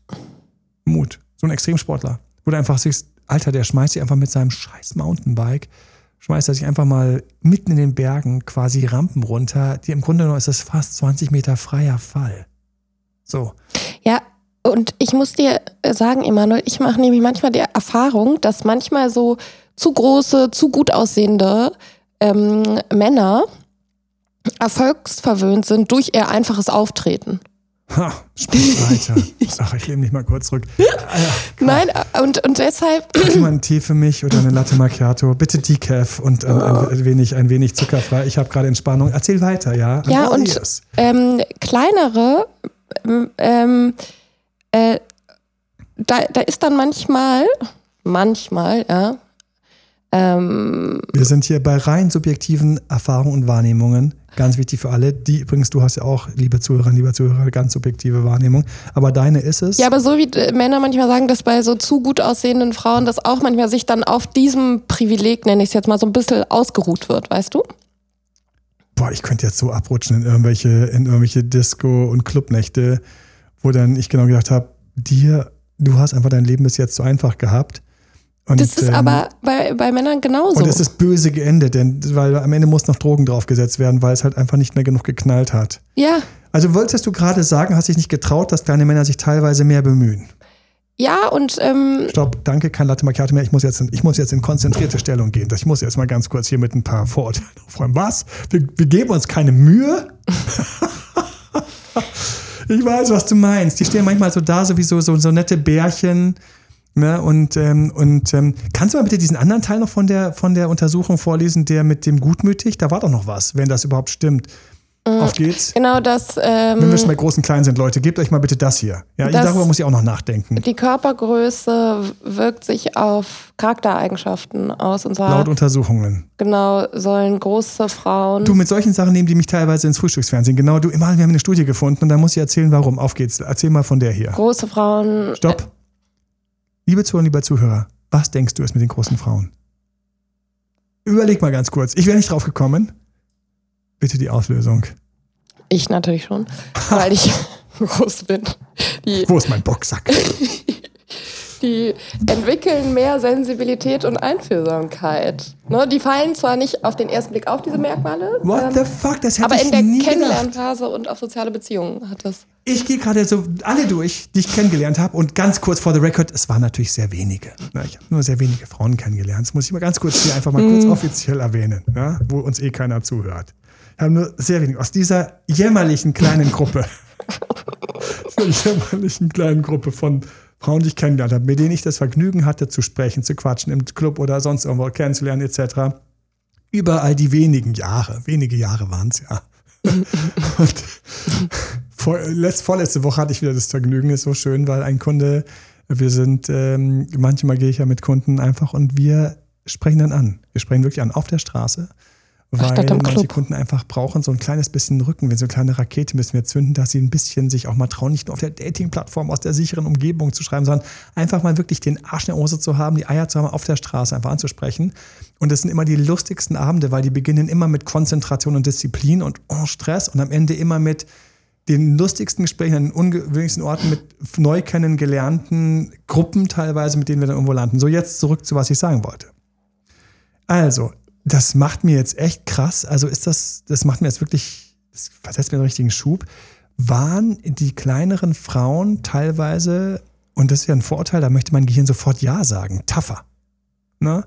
Mut. So ein Extremsportler, wo du einfach siehst, Alter, der schmeißt sich einfach mit seinem scheiß Mountainbike, schmeißt er sich einfach mal mitten in den Bergen quasi Rampen runter. Die, Im Grunde genommen ist das fast 20 Meter freier Fall. So. Ja, und ich muss dir sagen, Emanuel, ich mache nämlich manchmal die Erfahrung, dass manchmal so zu große, zu gut aussehende ähm, Männer erfolgsverwöhnt sind durch ihr einfaches Auftreten. Ha, sprich weiter. Ach, ich lehne mich mal kurz zurück. Ah, Nein, und, und deshalb. Kannst mal einen Tee für mich oder eine Latte Macchiato? Bitte Decaf und ein, ein wenig, ein wenig zuckerfrei. Ich habe gerade Entspannung. Erzähl weiter, ja? Ja, und ähm, kleinere, ähm, äh, da, da ist dann manchmal, manchmal, ja. Ähm, Wir sind hier bei rein subjektiven Erfahrungen und Wahrnehmungen Ganz wichtig für alle. Die übrigens, du hast ja auch, liebe Zuhörerinnen, lieber Zuhörer, ganz subjektive Wahrnehmung. Aber deine ist es. Ja, aber so wie äh, Männer manchmal sagen, dass bei so zu gut aussehenden Frauen das auch manchmal sich dann auf diesem Privileg, nenne ich es jetzt mal, so ein bisschen ausgeruht wird, weißt du? Boah, ich könnte jetzt so abrutschen in irgendwelche, in irgendwelche Disco- und Clubnächte, wo dann ich genau gedacht habe, dir, du hast einfach dein Leben bis jetzt so einfach gehabt und, das ist ähm, aber bei, bei Männern genauso. Und es ist böse geendet, denn weil am Ende muss noch Drogen draufgesetzt werden, weil es halt einfach nicht mehr genug geknallt hat. Ja. Also wolltest du gerade sagen, hast dich nicht getraut, dass kleine Männer sich teilweise mehr bemühen? Ja, und. Ähm, Stopp, danke, kein Latte Macchiato mehr. Ich muss, jetzt in, ich muss jetzt in konzentrierte Stellung gehen. Ich muss jetzt mal ganz kurz hier mit ein paar Vorurteilen aufräumen. Was? Wir, wir geben uns keine Mühe? ich weiß, was du meinst. Die stehen manchmal so da, sowieso so, so nette Bärchen Ne? Und, ähm, und ähm, kannst du mal bitte diesen anderen Teil noch von der, von der Untersuchung vorlesen, der mit dem gutmütig? Da war doch noch was, wenn das überhaupt stimmt. Auf geht's. Genau das. Wenn wir Ähm, schon bei großen Kleinen sind, Leute, gebt euch mal bitte das hier. Ja, Das- darüber muss ich auch noch nachdenken. die Körpergröße wirkt sich auf Charaktereigenschaften aus. Und zwar Laut Untersuchungen. genau sollen große Frauen. Du, mit solchen Sachen nehmen die mich teilweise ins Frühstücksfernsehen. Genau, du, immer, wir haben eine Studie gefunden und da muss ich erzählen, warum. Auf geht's. Erzähl mal von der hier. große Frauen. Stopp. Liebe Zuhörer, lieber Zuhörer, was denkst du ist mit den großen Frauen? Überleg mal ganz kurz. Ich wäre nicht drauf gekommen. Bitte die Auflösung. Ich natürlich schon, weil ich groß bin. Die, Wo ist mein Boxsack? die entwickeln mehr Sensibilität und Einfühlsamkeit. Ne, die fallen zwar nicht auf den ersten Blick auf, diese Merkmale. What ähm, the fuck? Das hätte aber ich in der. Kennenlernphase und auf soziale Beziehungen hat das. Ich gehe gerade so alle durch, die ich kennengelernt habe. Und ganz kurz vor the record, es waren natürlich sehr wenige. Na, ich habe nur sehr wenige Frauen kennengelernt. Das muss ich mal ganz kurz hier einfach mal kurz offiziell erwähnen, ja, wo uns eh keiner zuhört. Ich habe nur sehr wenige aus dieser jämmerlichen kleinen Gruppe, dieser jämmerlichen kleinen Gruppe von Frauen, die ich kennengelernt habe, mit denen ich das Vergnügen hatte, zu sprechen, zu quatschen, im Club oder sonst irgendwo kennenzulernen, etc. Überall die wenigen Jahre, wenige Jahre waren es ja. Und vor, letzt, vorletzte Woche hatte ich wieder das Vergnügen, ist so schön, weil ein Kunde, wir sind, ähm, manchmal gehe ich ja mit Kunden einfach und wir sprechen dann an. Wir sprechen wirklich an auf der Straße, weil im manche Club. Kunden einfach brauchen so ein kleines bisschen Rücken, wenn so eine kleine Rakete müssen wir zünden, dass sie ein bisschen sich auch mal trauen, nicht nur auf der Dating-Plattform aus der sicheren Umgebung zu schreiben, sondern einfach mal wirklich den Arsch in der Hose zu haben, die Eier zu haben, auf der Straße einfach anzusprechen. Und das sind immer die lustigsten Abende, weil die beginnen immer mit Konzentration und Disziplin und oh, Stress und am Ende immer mit den lustigsten Gesprächen an den ungewöhnlichsten Orten mit neu kennengelernten Gruppen teilweise, mit denen wir dann irgendwo landen. So, jetzt zurück zu was ich sagen wollte. Also, das macht mir jetzt echt krass. Also ist das, das macht mir jetzt wirklich, das versetzt mir einen richtigen Schub. Waren die kleineren Frauen teilweise, und das ist ja ein Vorurteil, da möchte mein Gehirn sofort Ja sagen, tougher. Ne?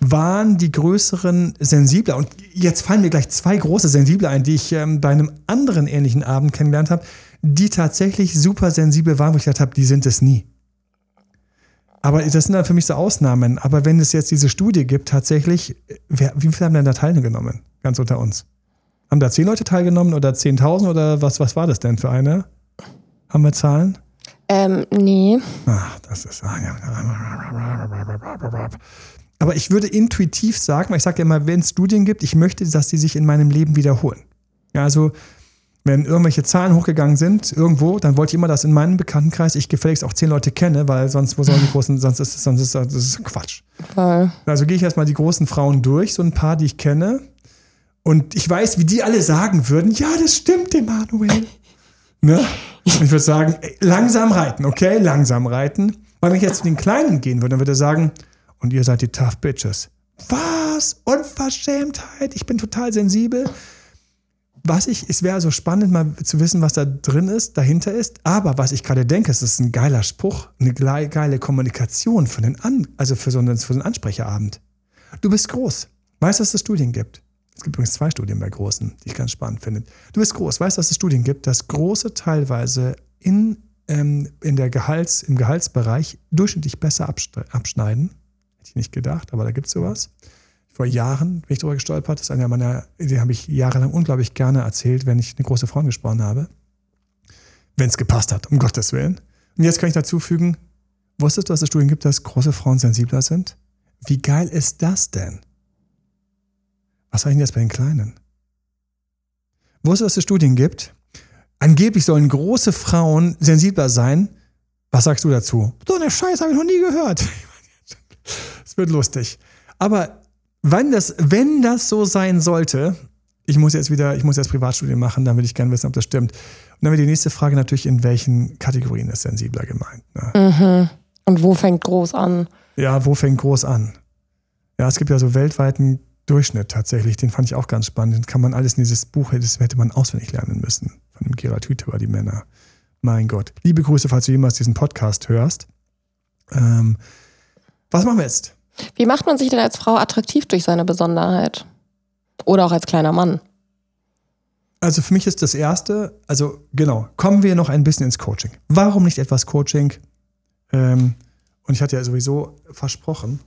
Waren die größeren sensibler? Und jetzt fallen mir gleich zwei große sensible ein, die ich ähm, bei einem anderen ähnlichen Abend kennengelernt habe, die tatsächlich super sensibel waren, wo ich gedacht habe, die sind es nie. Aber das sind dann für mich so Ausnahmen. Aber wenn es jetzt diese Studie gibt, tatsächlich, wer, wie viele haben denn da teilgenommen? Ganz unter uns. Haben da zehn Leute teilgenommen oder 10.000 oder was, was war das denn für eine? Haben wir Zahlen? Ähm, nee. Ach, das ist. ah, ja. Aber ich würde intuitiv sagen, weil ich sage ja immer, wenn es Studien gibt, ich möchte, dass die sich in meinem Leben wiederholen. Ja, also, wenn irgendwelche Zahlen hochgegangen sind, irgendwo, dann wollte ich immer, dass in meinem Bekanntenkreis ich gefälligst auch zehn Leute kenne, weil sonst, wo sollen die großen, sonst ist, sonst ist das ist Quatsch. Voll. Also gehe ich erstmal die großen Frauen durch, so ein paar, die ich kenne. Und ich weiß, wie die alle sagen würden, ja, das stimmt, Emanuel. Ne? Und ich würde sagen, langsam reiten, okay? Langsam reiten. Weil wenn ich jetzt zu den Kleinen gehen würde, dann würde er sagen, und ihr seid die Tough Bitches. Was? Unverschämtheit? Ich bin total sensibel. Was ich, es wäre so spannend, mal zu wissen, was da drin ist, dahinter ist. Aber was ich gerade denke, es ist ein geiler Spruch, eine geile Kommunikation für den An, also für so einen, für so einen Ansprecherabend. Du bist groß. Weißt, dass es Studien gibt. Es gibt übrigens zwei Studien bei Großen, die ich ganz spannend finde. Du bist groß. Weißt, dass es Studien gibt, dass Große teilweise in, ähm, in der Gehalts, im Gehaltsbereich durchschnittlich besser abschneiden. Hätte ich nicht gedacht, aber da gibt es sowas. Vor Jahren bin ich darüber gestolpert. Das ist einer meiner, die habe ich jahrelang unglaublich gerne erzählt, wenn ich eine große Frau gesprochen habe. Wenn es gepasst hat, um Gottes Willen. Und jetzt kann ich dazu fügen, wusstest du, dass es Studien gibt, dass große Frauen sensibler sind? Wie geil ist das denn? Was sage ich denn jetzt bei den Kleinen? Wusstest du, dass es Studien gibt? Angeblich sollen große Frauen sensibler sein. Was sagst du dazu? So eine Scheiße habe ich noch nie gehört. Es wird lustig. Aber wenn das, wenn das so sein sollte, ich muss jetzt wieder, ich muss jetzt Privatstudien machen, dann will ich gerne wissen, ob das stimmt. Und dann wäre die nächste Frage natürlich, in welchen Kategorien ist sensibler gemeint. Ne? Und wo fängt groß an? Ja, wo fängt groß an? Ja, es gibt ja so weltweiten Durchschnitt tatsächlich, den fand ich auch ganz spannend. Den kann man alles in dieses Buch, das hätte man auswendig lernen müssen, von dem Gerald Hüther über die Männer. Mein Gott. Liebe Grüße, falls du jemals diesen Podcast hörst. Ähm, was machen wir jetzt? Wie macht man sich denn als Frau attraktiv durch seine Besonderheit? Oder auch als kleiner Mann? Also für mich ist das Erste, also genau, kommen wir noch ein bisschen ins Coaching. Warum nicht etwas Coaching? Ähm, Und ich hatte ja sowieso versprochen,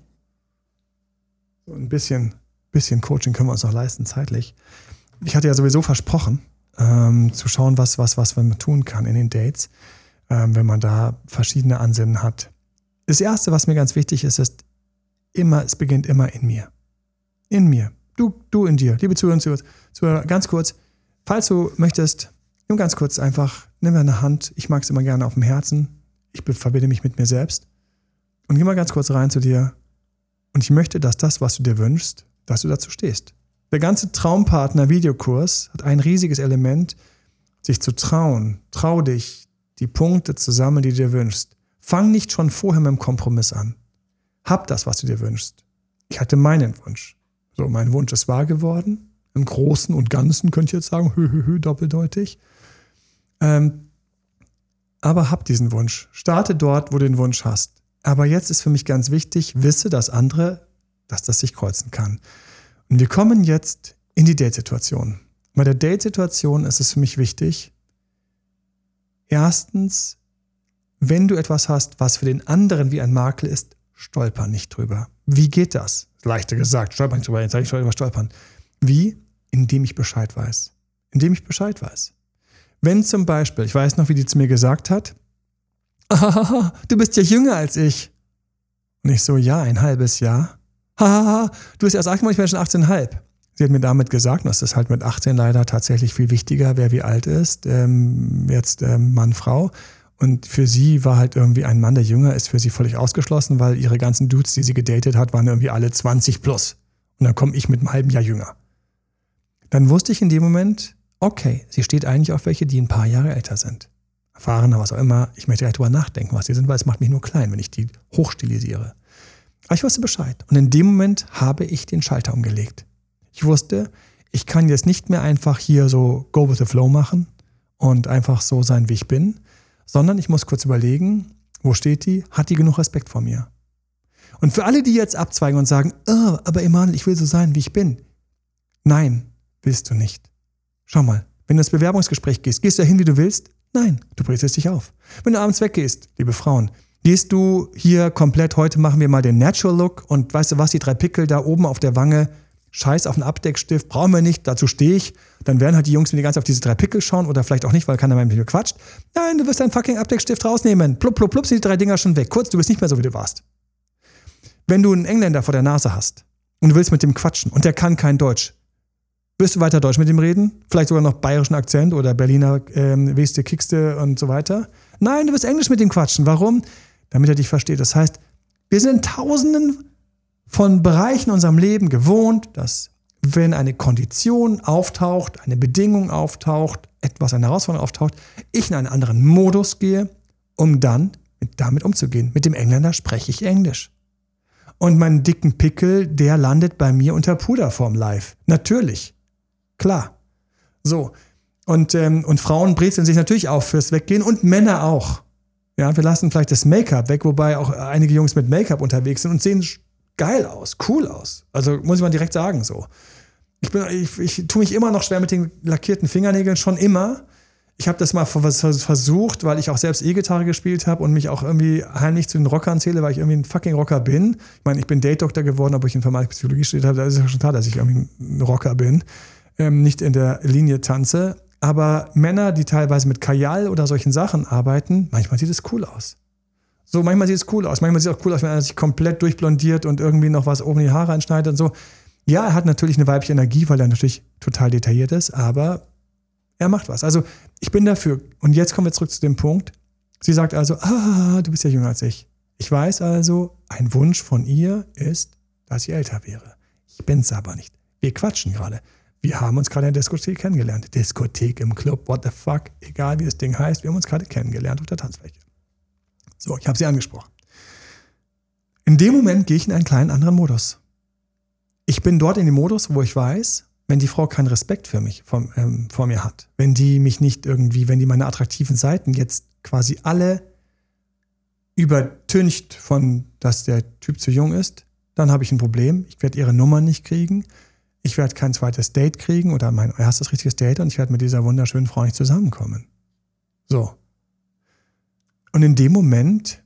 so ein bisschen, bisschen Coaching können wir uns noch leisten, zeitlich. Ich hatte ja sowieso versprochen, ähm, zu schauen, was, was, was man tun kann in den Dates, ähm, wenn man da verschiedene Ansinnen hat. Das Erste, was mir ganz wichtig ist, ist immer, es beginnt immer in mir. In mir. Du, du in dir. Liebe Zuhörer und Zuhörer, ganz kurz, falls du möchtest, nimm ganz kurz einfach, nimm deine Hand, ich mag es immer gerne auf dem Herzen, ich verbinde mich mit mir selbst und geh mal ganz kurz rein zu dir und ich möchte, dass das, was du dir wünschst, dass du dazu stehst. Der ganze Traumpartner-Videokurs hat ein riesiges Element, sich zu trauen. Trau dich, die Punkte zu sammeln, die du dir wünschst. Fang nicht schon vorher mit dem Kompromiss an. Hab das, was du dir wünschst. Ich hatte meinen Wunsch. So, mein Wunsch ist wahr geworden. Im Großen und Ganzen könnte ich jetzt sagen, hö, hö, hö, doppeldeutig. Ähm, aber hab diesen Wunsch. Starte dort, wo du den Wunsch hast. Aber jetzt ist für mich ganz wichtig, wisse, dass andere, dass das sich kreuzen kann. Und wir kommen jetzt in die Date-Situation. Bei der Date-Situation ist es für mich wichtig, erstens, wenn du etwas hast, was für den anderen wie ein Makel ist, stolper nicht drüber. Wie geht das? Leichter gesagt, stolper nicht drüber, jetzt sage ich drüber stolpern. Wie? Indem ich Bescheid weiß. Indem ich Bescheid weiß. Wenn zum Beispiel, ich weiß noch, wie die zu mir gesagt hat, ah, du bist ja jünger als ich. Und ich so, ja, ein halbes Jahr. Hahaha, du bist erst 18, ich bin schon 18,5. Sie hat mir damit gesagt, das ist halt mit 18 leider tatsächlich viel wichtiger, wer wie alt ist, ähm, jetzt ähm, Mann, Frau. Und für sie war halt irgendwie ein Mann, der jünger ist, für sie völlig ausgeschlossen, weil ihre ganzen Dudes, die sie gedatet hat, waren irgendwie alle 20 plus. Und dann komme ich mit einem halben Jahr jünger. Dann wusste ich in dem Moment, okay, sie steht eigentlich auf welche, die ein paar Jahre älter sind erfahrener, was auch immer. Ich möchte gleich drüber nachdenken, was die sind, weil es macht mich nur klein, wenn ich die hochstilisiere. Aber ich wusste Bescheid. Und in dem Moment habe ich den Schalter umgelegt. Ich wusste, ich kann jetzt nicht mehr einfach hier so go with the flow machen und einfach so sein, wie ich bin, sondern ich muss kurz überlegen, wo steht die? Hat die genug Respekt vor mir? Und für alle, die jetzt abzweigen und sagen, oh, aber Emanuel, ich will so sein, wie ich bin. Nein, willst du nicht. Schau mal, wenn du ins Bewerbungsgespräch gehst, gehst du dahin, wie du willst? Nein, du brätst dich auf. Wenn du abends weggehst, liebe Frauen, gehst du hier komplett, heute machen wir mal den Natural Look und weißt du was, die drei Pickel da oben auf der Wange, scheiß auf einen Abdeckstift, brauchen wir nicht, dazu stehe ich. Dann werden halt die Jungs mir die ganze auf diese drei Pickel schauen oder vielleicht auch nicht, weil keiner mehr mit mir quatscht. Nein, du wirst deinen fucking Abdeckstift rausnehmen. Plupp, plupp, plupp, sind die drei Dinger schon weg. Kurz, du bist nicht mehr so, wie du warst. Wenn du einen Engländer vor der Nase hast und du willst mit dem quatschen und der kann kein Deutsch, wirst du weiter Deutsch mit ihm reden? Vielleicht sogar noch bayerischen Akzent oder Berliner ähm, Weste, Kickste und so weiter? Nein, du wirst Englisch mit ihm quatschen. Warum? Damit er dich versteht. Das heißt, wir sind in tausenden von Bereichen in unserem Leben gewohnt, dass wenn eine Kondition auftaucht, eine Bedingung auftaucht, etwas, eine Herausforderung auftaucht, ich in einen anderen Modus gehe, um dann damit umzugehen. Mit dem Engländer spreche ich Englisch. Und meinen dicken Pickel, der landet bei mir unter Puderform live. Natürlich. Klar. So. Und, ähm, und Frauen brezeln sich natürlich auf fürs Weggehen und Männer auch. Ja, wir lassen vielleicht das Make-up weg, wobei auch einige Jungs mit Make-up unterwegs sind und sehen geil aus, cool aus. Also muss ich mal direkt sagen so. Ich, bin, ich, ich tue mich immer noch schwer mit den lackierten Fingernägeln, schon immer. Ich habe das mal versucht, weil ich auch selbst E-Gitarre gespielt habe und mich auch irgendwie heimlich zu den Rockern zähle, weil ich irgendwie ein fucking Rocker bin. Ich meine, ich bin Date-Doktor geworden, obwohl ich Informatik Psychologie studiert habe. Da ist es ja schon klar, dass ich irgendwie ein Rocker bin ähm, nicht in der Linie tanze. Aber Männer, die teilweise mit Kajal oder solchen Sachen arbeiten, manchmal sieht es cool aus. So, manchmal sieht es cool aus. Manchmal sieht es auch cool aus, wenn er sich komplett durchblondiert und irgendwie noch was oben in die Haare anschneidet und so. Ja, er hat natürlich eine weibliche Energie, weil er natürlich total detailliert ist, aber er macht was. Also, ich bin dafür. Und jetzt kommen wir zurück zu dem Punkt. Sie sagt also, ah, du bist ja jünger als ich. Ich weiß also, ein Wunsch von ihr ist, dass ich älter wäre. Ich bin's aber nicht. Wir quatschen gerade. Wir haben uns gerade in der Diskothek kennengelernt. Diskothek im Club, what the fuck, egal wie das Ding heißt, wir haben uns gerade kennengelernt auf der Tanzfläche. So, ich habe sie angesprochen. In dem Moment gehe ich in einen kleinen anderen Modus. Ich bin dort in dem Modus, wo ich weiß, wenn die Frau keinen Respekt für mich, vor, ähm, vor mir hat, wenn die mich nicht irgendwie, wenn die meine attraktiven Seiten jetzt quasi alle übertüncht von, dass der Typ zu jung ist, dann habe ich ein Problem. Ich werde ihre Nummer nicht kriegen ich werde kein zweites Date kriegen oder mein erstes richtiges Date und ich werde mit dieser wunderschönen Frau nicht zusammenkommen. So. Und in dem Moment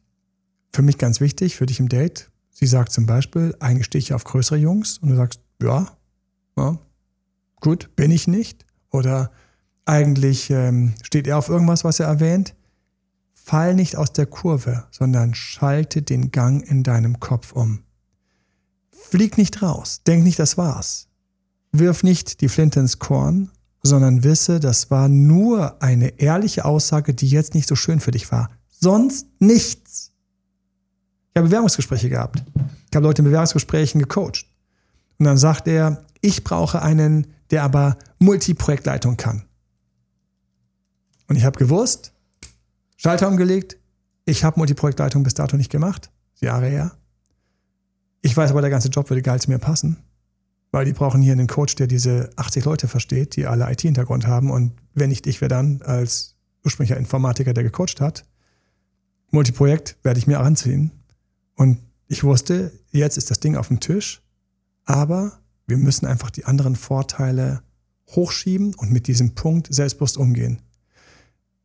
für mich ganz wichtig, für dich im Date. Sie sagt zum Beispiel, eigentlich stehe ich auf größere Jungs und du sagst, ja, ja gut, bin ich nicht. Oder eigentlich ähm, steht er auf irgendwas, was er erwähnt. Fall nicht aus der Kurve, sondern schalte den Gang in deinem Kopf um. Flieg nicht raus, denk nicht, das war's. Wirf nicht die Flinte ins Korn, sondern wisse, das war nur eine ehrliche Aussage, die jetzt nicht so schön für dich war. Sonst nichts. Ich habe Bewerbungsgespräche gehabt. Ich habe Leute in Bewerbungsgesprächen gecoacht. Und dann sagt er, ich brauche einen, der aber Multiprojektleitung kann. Und ich habe gewusst, Schalter umgelegt, ich habe Multiprojektleitung bis dato nicht gemacht, Jahre her. Ich weiß aber, der ganze Job würde geil zu mir passen. Weil die brauchen hier einen Coach, der diese 80 Leute versteht, die alle IT-Hintergrund haben. Und wenn nicht ich, wer dann als ursprünglicher Informatiker, der gecoacht hat. Multiprojekt werde ich mir anziehen. Und ich wusste, jetzt ist das Ding auf dem Tisch. Aber wir müssen einfach die anderen Vorteile hochschieben und mit diesem Punkt selbstbewusst umgehen.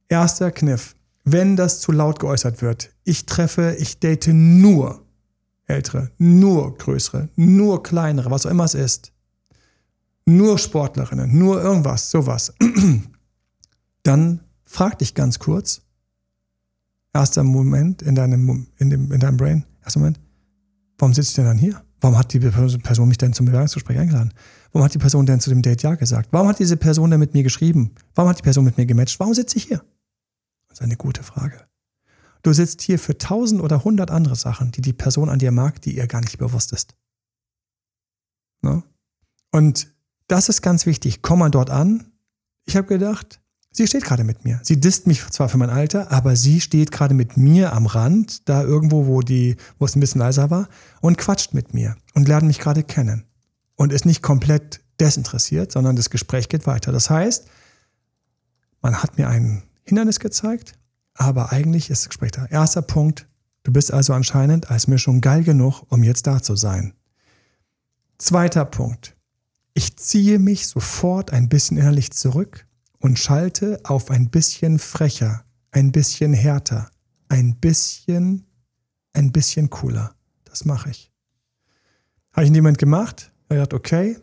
Erster Kniff. Wenn das zu laut geäußert wird, ich treffe, ich date nur Ältere, nur Größere, nur Kleinere, was auch immer es ist, nur Sportlerinnen, nur irgendwas, sowas, dann frag dich ganz kurz, erster Moment in deinem, in dem, in deinem Brain, erster Moment, warum sitze ich denn dann hier? Warum hat die Person mich denn zum Bewerbungsgespräch eingeladen? Warum hat die Person denn zu dem Date Ja gesagt? Warum hat diese Person denn mit mir geschrieben? Warum hat die Person mit mir gematcht? Warum sitze ich hier? Das ist eine gute Frage. Du sitzt hier für tausend oder hundert andere Sachen, die die Person an dir mag, die ihr gar nicht bewusst ist. Ne? Und das ist ganz wichtig. Komm mal dort an. Ich habe gedacht, sie steht gerade mit mir. Sie disst mich zwar für mein Alter, aber sie steht gerade mit mir am Rand, da irgendwo, wo, die, wo es ein bisschen leiser war, und quatscht mit mir und lernt mich gerade kennen. Und ist nicht komplett desinteressiert, sondern das Gespräch geht weiter. Das heißt, man hat mir ein Hindernis gezeigt, aber eigentlich ist das Gespräch da. Erster Punkt, du bist also anscheinend als Mischung geil genug, um jetzt da zu sein. Zweiter Punkt, ich ziehe mich sofort ein bisschen innerlich zurück und schalte auf ein bisschen frecher, ein bisschen härter, ein bisschen, ein bisschen cooler. Das mache ich. Habe ich in dem Moment gemacht. Er hat okay,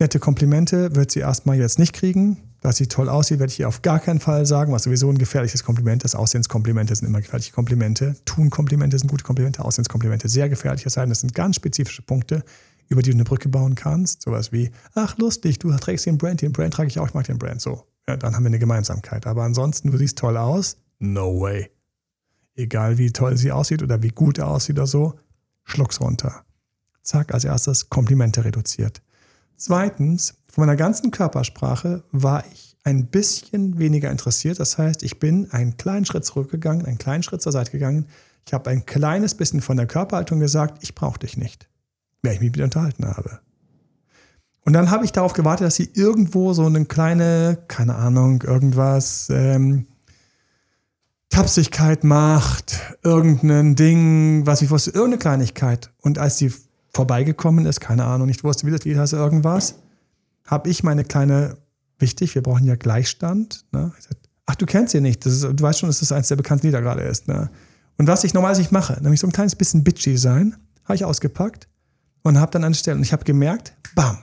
nette Komplimente wird sie erstmal jetzt nicht kriegen dass sie toll aussieht, werde ich ihr auf gar keinen Fall sagen, was sowieso ein gefährliches Kompliment ist. Aussehenskomplimente sind immer gefährliche Komplimente. Tun-Komplimente sind gute Komplimente, Aussehenskomplimente sehr gefährlich. Das heißt, das sind ganz spezifische Punkte, über die du eine Brücke bauen kannst. Sowas wie, ach lustig, du trägst den Brand, den Brand trage ich auch, ich mag den Brand. So, ja, dann haben wir eine Gemeinsamkeit. Aber ansonsten, du siehst toll aus, no way. Egal wie toll sie aussieht oder wie gut er aussieht oder so, schluck's runter. Zack, als erstes Komplimente reduziert. Zweitens, von meiner ganzen Körpersprache war ich ein bisschen weniger interessiert. Das heißt, ich bin einen kleinen Schritt zurückgegangen, einen kleinen Schritt zur Seite gegangen. Ich habe ein kleines bisschen von der Körperhaltung gesagt, ich brauche dich nicht, wer ich mich mit unterhalten habe. Und dann habe ich darauf gewartet, dass sie irgendwo so eine kleine, keine Ahnung, irgendwas, ähm, Tapsigkeit macht, irgendein Ding, was ich wusste, irgendeine Kleinigkeit. Und als sie vorbeigekommen ist, keine Ahnung, nicht wusste, wie das Lied heißt, irgendwas, habe ich meine kleine, wichtig, wir brauchen ja Gleichstand. Ne? ach, du kennst sie nicht. Ist, du weißt schon, dass das eines der bekannten Lieder gerade ist. Ne? Und was ich normalerweise mache, nämlich so ein kleines bisschen bitchy sein, habe ich ausgepackt und habe dann eine Stelle. Und ich habe gemerkt, bam.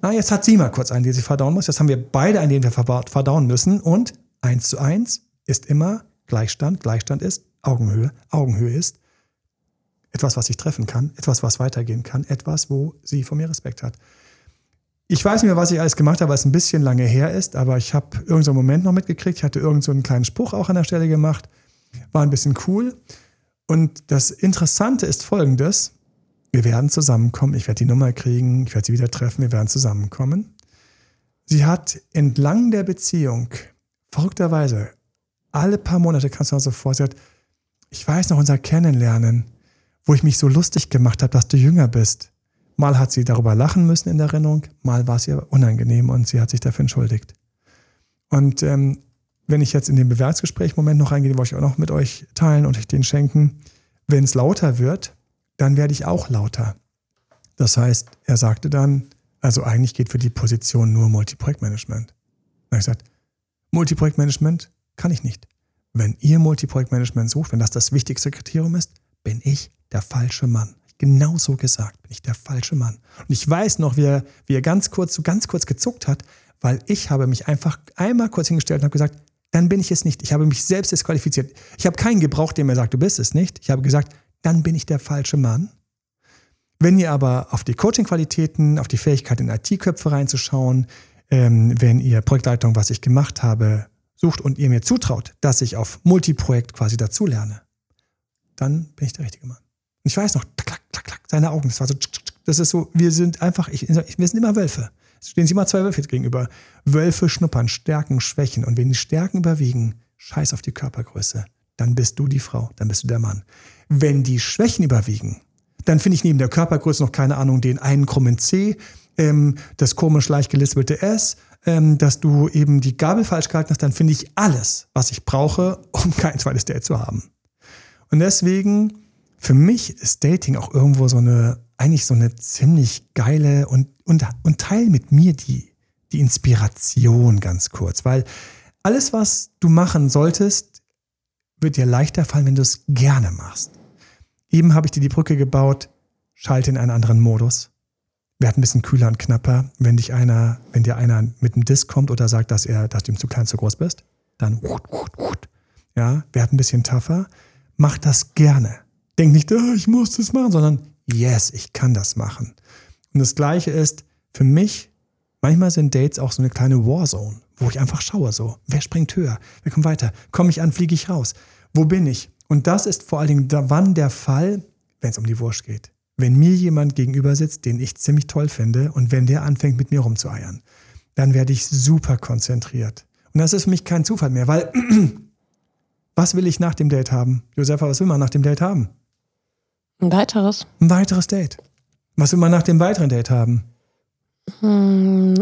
Na, jetzt hat sie mal kurz einen, den sie verdauen muss. Jetzt haben wir beide einen, den wir verdauen müssen. Und eins zu eins ist immer Gleichstand. Gleichstand ist Augenhöhe. Augenhöhe ist etwas, was ich treffen kann, etwas, was weitergehen kann, etwas, wo sie von mir Respekt hat. Ich weiß nicht mehr, was ich alles gemacht habe, weil es ein bisschen lange her ist, aber ich habe irgendeinen Moment noch mitgekriegt. Ich hatte irgendeinen kleinen Spruch auch an der Stelle gemacht. War ein bisschen cool. Und das Interessante ist folgendes. Wir werden zusammenkommen. Ich werde die Nummer kriegen. Ich werde sie wieder treffen. Wir werden zusammenkommen. Sie hat entlang der Beziehung, verrückterweise, alle paar Monate kannst du mal so vor, sie hat, ich weiß noch unser Kennenlernen, wo ich mich so lustig gemacht habe, dass du jünger bist. Mal hat sie darüber lachen müssen in der Erinnerung, mal war es ihr unangenehm und sie hat sich dafür entschuldigt. Und ähm, wenn ich jetzt in den Bewerbungsgespräch-Moment noch reingehe, wollte ich auch noch mit euch teilen und euch den schenken. Wenn es lauter wird, dann werde ich auch lauter. Das heißt, er sagte dann, also eigentlich geht für die Position nur Multiprojektmanagement. Dann habe ich gesagt, Multiprojektmanagement kann ich nicht. wenn ihr Multiprojektmanagement sucht, wenn das das wichtigste Kriterium ist, bin ich der falsche Mann. Genau so gesagt, bin ich der falsche Mann. Und ich weiß noch, wie er, wie er ganz kurz, so ganz kurz gezuckt hat, weil ich habe mich einfach einmal kurz hingestellt und habe gesagt, dann bin ich es nicht. Ich habe mich selbst disqualifiziert. Ich habe keinen gebraucht, der mir sagt, du bist es nicht. Ich habe gesagt, dann bin ich der falsche Mann. Wenn ihr aber auf die Coaching-Qualitäten, auf die Fähigkeit in IT-Köpfe reinzuschauen, ähm, wenn ihr Projektleitung, was ich gemacht habe, sucht und ihr mir zutraut, dass ich auf Multiprojekt quasi dazulerne, dann bin ich der richtige Mann. Und ich weiß noch, klack, klack, klack, seine Augen, das war so, das ist so, wir sind einfach, ich, wir sind immer Wölfe. Es stehen sich immer zwei Wölfe gegenüber. Wölfe schnuppern, Stärken, Schwächen. Und wenn die Stärken überwiegen, scheiß auf die Körpergröße. Dann bist du die Frau, dann bist du der Mann. Wenn die Schwächen überwiegen, dann finde ich neben der Körpergröße noch keine Ahnung den einen krummen C, ähm, das komisch leicht gelispelte S, ähm, dass du eben die Gabel falsch gehalten hast, dann finde ich alles, was ich brauche, um kein zweites Date zu haben. Und deswegen, für mich ist Dating auch irgendwo so eine, eigentlich so eine ziemlich geile und, und, und teil mit mir die, die Inspiration ganz kurz, weil alles, was du machen solltest, wird dir leichter fallen, wenn du es gerne machst. Eben habe ich dir die Brücke gebaut, schalte in einen anderen Modus werd ein bisschen kühler und knapper. Wenn dich einer, wenn dir einer mit einem Disk kommt oder sagt, dass er, dass du ihm zu klein, zu groß bist, dann ja, werd ein bisschen tougher. Mach das gerne. Denk nicht, oh, ich muss das machen, sondern yes, ich kann das machen. Und das Gleiche ist für mich, manchmal sind Dates auch so eine kleine Warzone, wo ich einfach schaue so, wer springt höher, wer kommt weiter, komme ich an, fliege ich raus, wo bin ich? Und das ist vor allen Dingen wann der Fall, wenn es um die Wurst geht wenn mir jemand gegenüber sitzt, den ich ziemlich toll finde und wenn der anfängt mit mir rumzueiern, dann werde ich super konzentriert. Und das ist für mich kein Zufall mehr, weil was will ich nach dem Date haben? Josefa, was will man nach dem Date haben? Ein weiteres. Ein weiteres Date. Was will man nach dem weiteren Date haben? Hm,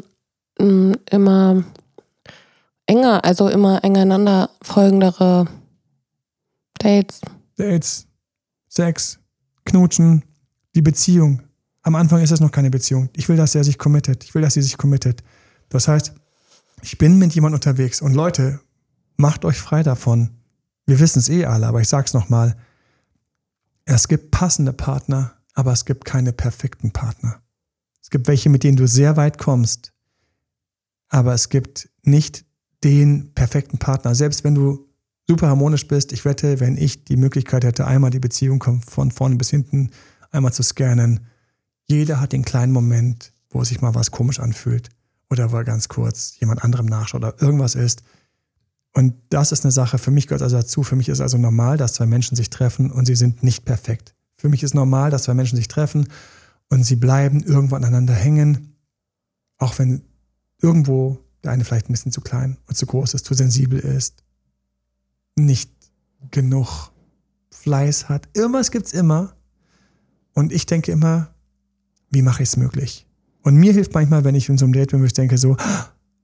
immer enger, also immer enger folgendere Dates. Dates, Sex, Knutschen, die Beziehung. Am Anfang ist es noch keine Beziehung. Ich will, dass er sich committet. Ich will, dass sie sich committet. Das heißt, ich bin mit jemandem unterwegs und Leute, macht euch frei davon. Wir wissen es eh alle, aber ich sag's nochmal. Es gibt passende Partner, aber es gibt keine perfekten Partner. Es gibt welche, mit denen du sehr weit kommst, aber es gibt nicht den perfekten Partner. Selbst wenn du super harmonisch bist, ich wette, wenn ich die Möglichkeit hätte, einmal die Beziehung von vorne bis hinten einmal zu scannen. Jeder hat den kleinen Moment, wo sich mal was komisch anfühlt oder wo er ganz kurz jemand anderem nachschaut oder irgendwas ist. Und das ist eine Sache, für mich gehört also dazu, für mich ist also normal, dass zwei Menschen sich treffen und sie sind nicht perfekt. Für mich ist normal, dass zwei Menschen sich treffen und sie bleiben irgendwo aneinander hängen, auch wenn irgendwo der eine vielleicht ein bisschen zu klein und zu groß ist, zu sensibel ist, nicht genug Fleiß hat. Irgendwas gibt es immer. Und ich denke immer, wie mache ich es möglich? Und mir hilft manchmal, wenn ich in so einem Date bin, wo ich denke so,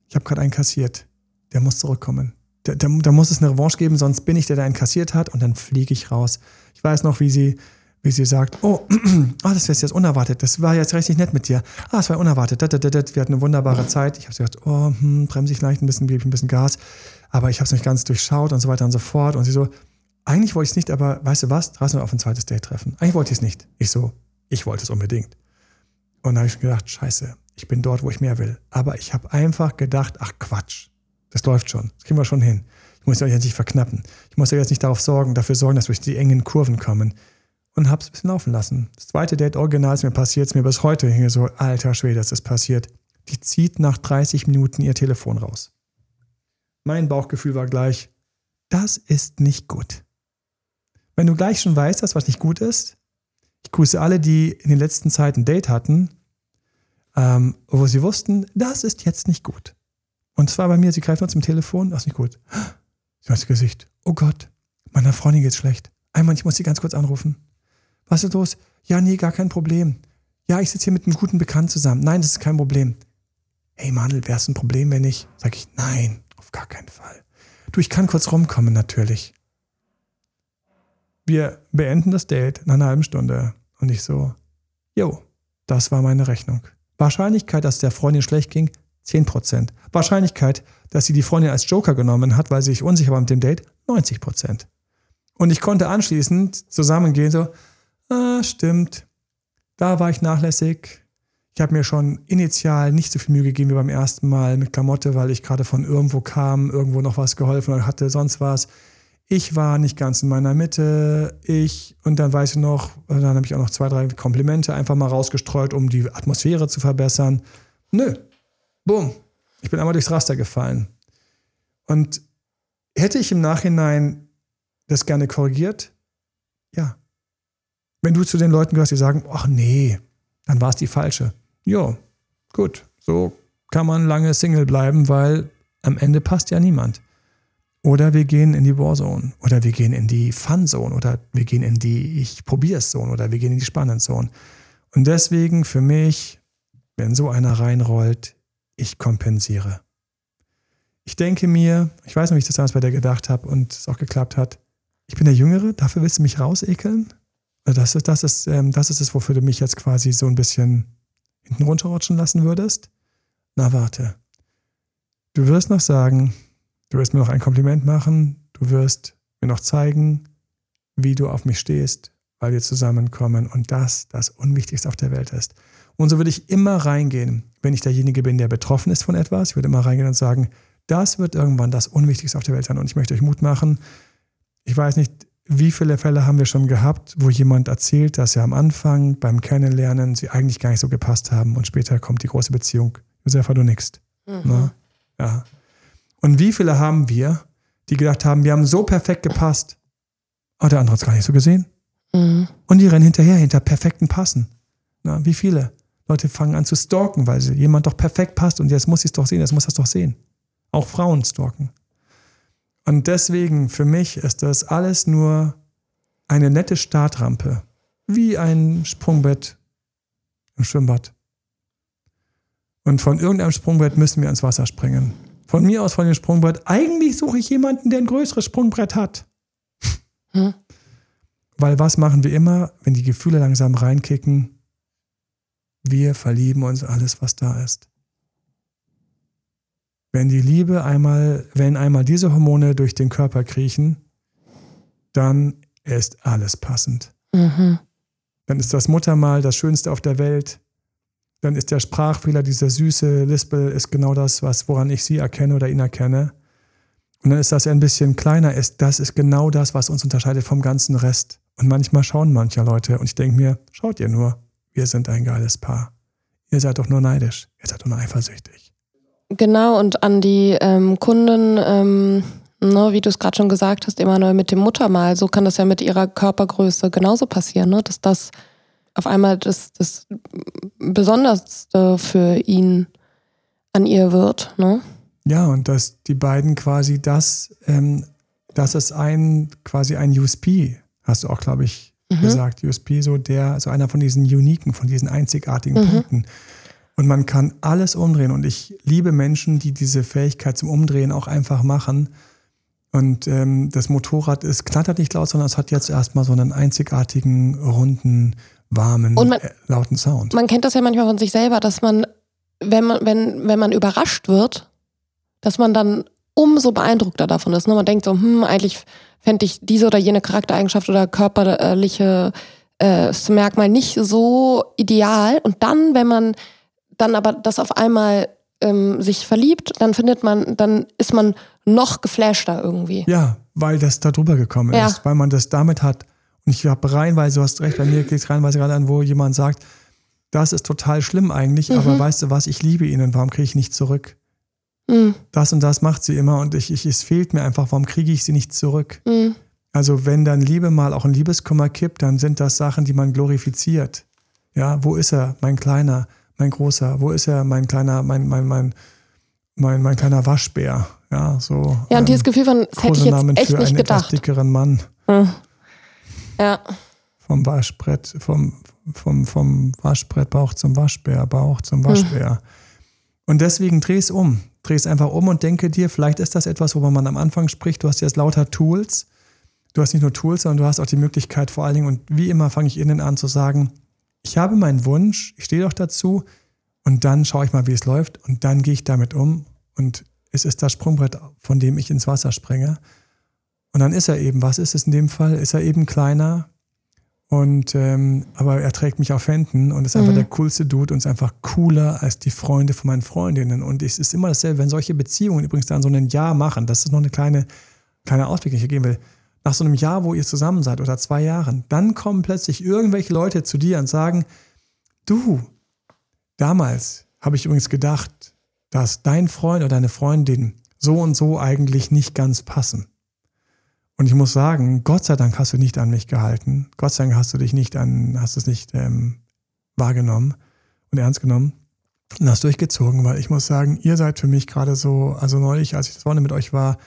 ich habe gerade einen kassiert, der muss zurückkommen. Da, da, da, muss es eine Revanche geben, sonst bin ich der, der einen kassiert hat und dann fliege ich raus. Ich weiß noch, wie sie, wie sie sagt, oh, oh das ist jetzt unerwartet, das war jetzt richtig nett mit dir. Ah, es war unerwartet, wir hatten eine wunderbare Zeit. Ich habe gesagt, oh, hm, bremse ich vielleicht ein bisschen, gebe ich ein bisschen Gas, aber ich habe es nicht ganz durchschaut und so weiter und so fort. Und sie so, eigentlich wollte ich es nicht, aber weißt du was? Lass uns auf ein zweites Date treffen. Eigentlich wollte ich es nicht. Ich so, ich wollte es unbedingt. Und dann habe ich gedacht, scheiße, ich bin dort, wo ich mehr will. Aber ich habe einfach gedacht, ach Quatsch, das läuft schon. Das kriegen wir schon hin. Ich muss ja jetzt nicht verknappen. Ich muss ja jetzt nicht darauf sorgen, dafür sorgen, dass wir durch die engen Kurven kommen. Und hab's ein bisschen laufen lassen. Das zweite Date original ist mir passiert, ist mir bis heute hier so, alter Schwede, das ist passiert. Die zieht nach 30 Minuten ihr Telefon raus. Mein Bauchgefühl war gleich, das ist nicht gut. Wenn du gleich schon weißt, dass was nicht gut ist, ich grüße alle, die in den letzten Zeiten ein Date hatten, ähm, wo sie wussten, das ist jetzt nicht gut. Und zwar bei mir, sie greift uns zum Telefon, das ist nicht gut. Sie hat das Gesicht. Oh Gott, meiner Freundin geht's schlecht. Einmal, ich muss sie ganz kurz anrufen. Was ist los? Ja, nee, gar kein Problem. Ja, ich sitze hier mit einem guten Bekannten zusammen. Nein, das ist kein Problem. Hey Manuel, wäre es ein Problem, wenn ich? Sag ich, nein, gar keinen Fall. Du, ich kann kurz rumkommen, natürlich wir beenden das Date in einer halben Stunde. Und ich so, jo, das war meine Rechnung. Wahrscheinlichkeit, dass der Freundin schlecht ging, 10%. Wahrscheinlichkeit, dass sie die Freundin als Joker genommen hat, weil sie sich unsicher war mit dem Date, 90 Prozent. Und ich konnte anschließend zusammengehen, so, ah, stimmt, da war ich nachlässig. Ich habe mir schon initial nicht so viel Mühe gegeben wie beim ersten Mal mit Klamotte, weil ich gerade von irgendwo kam, irgendwo noch was geholfen oder hatte, sonst was. Ich war nicht ganz in meiner Mitte. Ich, und dann weiß ich noch, dann habe ich auch noch zwei, drei Komplimente einfach mal rausgestreut, um die Atmosphäre zu verbessern. Nö. Bumm. Ich bin einmal durchs Raster gefallen. Und hätte ich im Nachhinein das gerne korrigiert? Ja. Wenn du zu den Leuten gehörst, die sagen, ach nee, dann war es die falsche. Ja, gut. So kann man lange Single bleiben, weil am Ende passt ja niemand. Oder wir gehen in die Warzone. Oder wir gehen in die Fun-Zone. Oder wir gehen in die Ich probier's Zone. Oder wir gehen in die Spannend-Zone. Und deswegen für mich, wenn so einer reinrollt, ich kompensiere. Ich denke mir, ich weiß noch, wie ich das damals bei dir gedacht habe und es auch geklappt hat. Ich bin der Jüngere, dafür willst du mich rausekeln? Das ist, das ist, ähm, das ist es, wofür du mich jetzt quasi so ein bisschen hinten runterrutschen lassen würdest? Na, warte. Du wirst noch sagen, Du wirst mir noch ein Kompliment machen, du wirst mir noch zeigen, wie du auf mich stehst, weil wir zusammenkommen und das das Unwichtigste auf der Welt ist. Und so würde ich immer reingehen, wenn ich derjenige bin, der betroffen ist von etwas. Ich würde immer reingehen und sagen, das wird irgendwann das Unwichtigste auf der Welt sein. Und ich möchte euch Mut machen. Ich weiß nicht, wie viele Fälle haben wir schon gehabt, wo jemand erzählt, dass er am Anfang beim Kennenlernen sie eigentlich gar nicht so gepasst haben und später kommt die große Beziehung. Josefa, du nix. Mhm. Ja. Und wie viele haben wir, die gedacht haben, wir haben so perfekt gepasst, aber der andere hat es gar nicht so gesehen. Mhm. Und die rennen hinterher, hinter perfekten Passen. Na, wie viele Leute fangen an zu stalken, weil sie jemand doch perfekt passt und jetzt muss ich es doch sehen, jetzt muss das doch sehen. Auch Frauen stalken. Und deswegen, für mich ist das alles nur eine nette Startrampe. Wie ein Sprungbett im Schwimmbad. Und von irgendeinem Sprungbrett müssen wir ins Wasser springen. Von mir aus von dem Sprungbrett. Eigentlich suche ich jemanden, der ein größeres Sprungbrett hat. Hm? Weil was machen wir immer, wenn die Gefühle langsam reinkicken? Wir verlieben uns alles, was da ist. Wenn die Liebe einmal, wenn einmal diese Hormone durch den Körper kriechen, dann ist alles passend. Mhm. Dann ist das Muttermal das Schönste auf der Welt dann ist der Sprachfehler, dieser süße Lispel, ist genau das, was, woran ich sie erkenne oder ihn erkenne. Und dann ist das ein bisschen kleiner ist, das ist genau das, was uns unterscheidet vom ganzen Rest. Und manchmal schauen manche Leute und ich denke mir, schaut ihr nur, wir sind ein geiles Paar. Ihr seid doch nur neidisch, ihr seid doch nur eifersüchtig. Genau, und an die ähm, Kunden, ähm, ne, wie du es gerade schon gesagt hast, immer neu mit dem Muttermal, so kann das ja mit ihrer Körpergröße genauso passieren, ne? dass das auf einmal das, das Besonderste für ihn an ihr wird. Ne? Ja, und dass die beiden quasi das, ähm, das ist ein quasi ein USP, hast du auch, glaube ich, mhm. gesagt. USP, so der, so einer von diesen uniken, von diesen einzigartigen mhm. Punkten. Und man kann alles umdrehen. Und ich liebe Menschen, die diese Fähigkeit zum Umdrehen auch einfach machen. Und ähm, das Motorrad ist knattert nicht laut, sondern es hat jetzt erstmal so einen einzigartigen, runden, warmen, man, äh, lauten Sound. Man kennt das ja manchmal von sich selber, dass man, wenn man, wenn, wenn man überrascht wird, dass man dann umso beeindruckter davon ist. Ne? Man denkt so, hm, eigentlich fände ich diese oder jene Charaktereigenschaft oder körperliche äh, Merkmal nicht so ideal. Und dann, wenn man dann aber das auf einmal ähm, sich verliebt, dann findet man, dann ist man noch geflashter irgendwie. Ja, weil das da drüber gekommen ja. ist, weil man das damit hat und ich habe reinweise, du hast recht, bei mir geht es reinweise gerade an, wo jemand sagt, das ist total schlimm eigentlich, mhm. aber weißt du was, ich liebe ihn und warum kriege ich nicht zurück? Mhm. Das und das macht sie immer und ich, ich, es fehlt mir einfach, warum kriege ich sie nicht zurück? Mhm. Also wenn dann Liebe mal auch ein Liebeskummer kippt, dann sind das Sachen, die man glorifiziert. Ja, wo ist er, mein Kleiner, mein Großer? Wo ist er, mein kleiner, mein, mein, mein, mein, mein kleiner Waschbär? Ja, so. Ja, und dieses Gefühl von, das hätte ich jetzt echt nicht gedacht. dickeren Mann. Mhm. Ja. Vom Waschbrett, vom, vom, vom Waschbrettbauch zum Waschbärbauch zum hm. Waschbär. Hm. Und deswegen dreh es um. Dreh es einfach um und denke dir, vielleicht ist das etwas, worüber man am Anfang spricht. Du hast jetzt lauter Tools. Du hast nicht nur Tools, sondern du hast auch die Möglichkeit vor allen Dingen, und wie immer fange ich innen an zu sagen, ich habe meinen Wunsch, ich stehe doch dazu und dann schaue ich mal, wie es läuft und dann gehe ich damit um und es ist das Sprungbrett, von dem ich ins Wasser springe. Und dann ist er eben, was ist es in dem Fall? Ist er eben kleiner, und ähm, aber er trägt mich auf Händen und ist einfach mhm. der coolste Dude und ist einfach cooler als die Freunde von meinen Freundinnen. Und es ist immer dasselbe, wenn solche Beziehungen übrigens dann so ein Jahr machen, das ist noch eine kleine, kleine Ausblick, den ich hier geben will. Nach so einem Jahr, wo ihr zusammen seid oder zwei Jahren, dann kommen plötzlich irgendwelche Leute zu dir und sagen, du, damals habe ich übrigens gedacht, dass dein Freund oder deine Freundin so und so eigentlich nicht ganz passen. Und ich muss sagen, Gott sei Dank hast du nicht an mich gehalten. Gott sei Dank hast du dich nicht an, hast es nicht ähm, wahrgenommen und ernst genommen und hast durchgezogen, weil ich muss sagen, ihr seid für mich gerade so, also neulich, als ich das Wochenende mit euch war,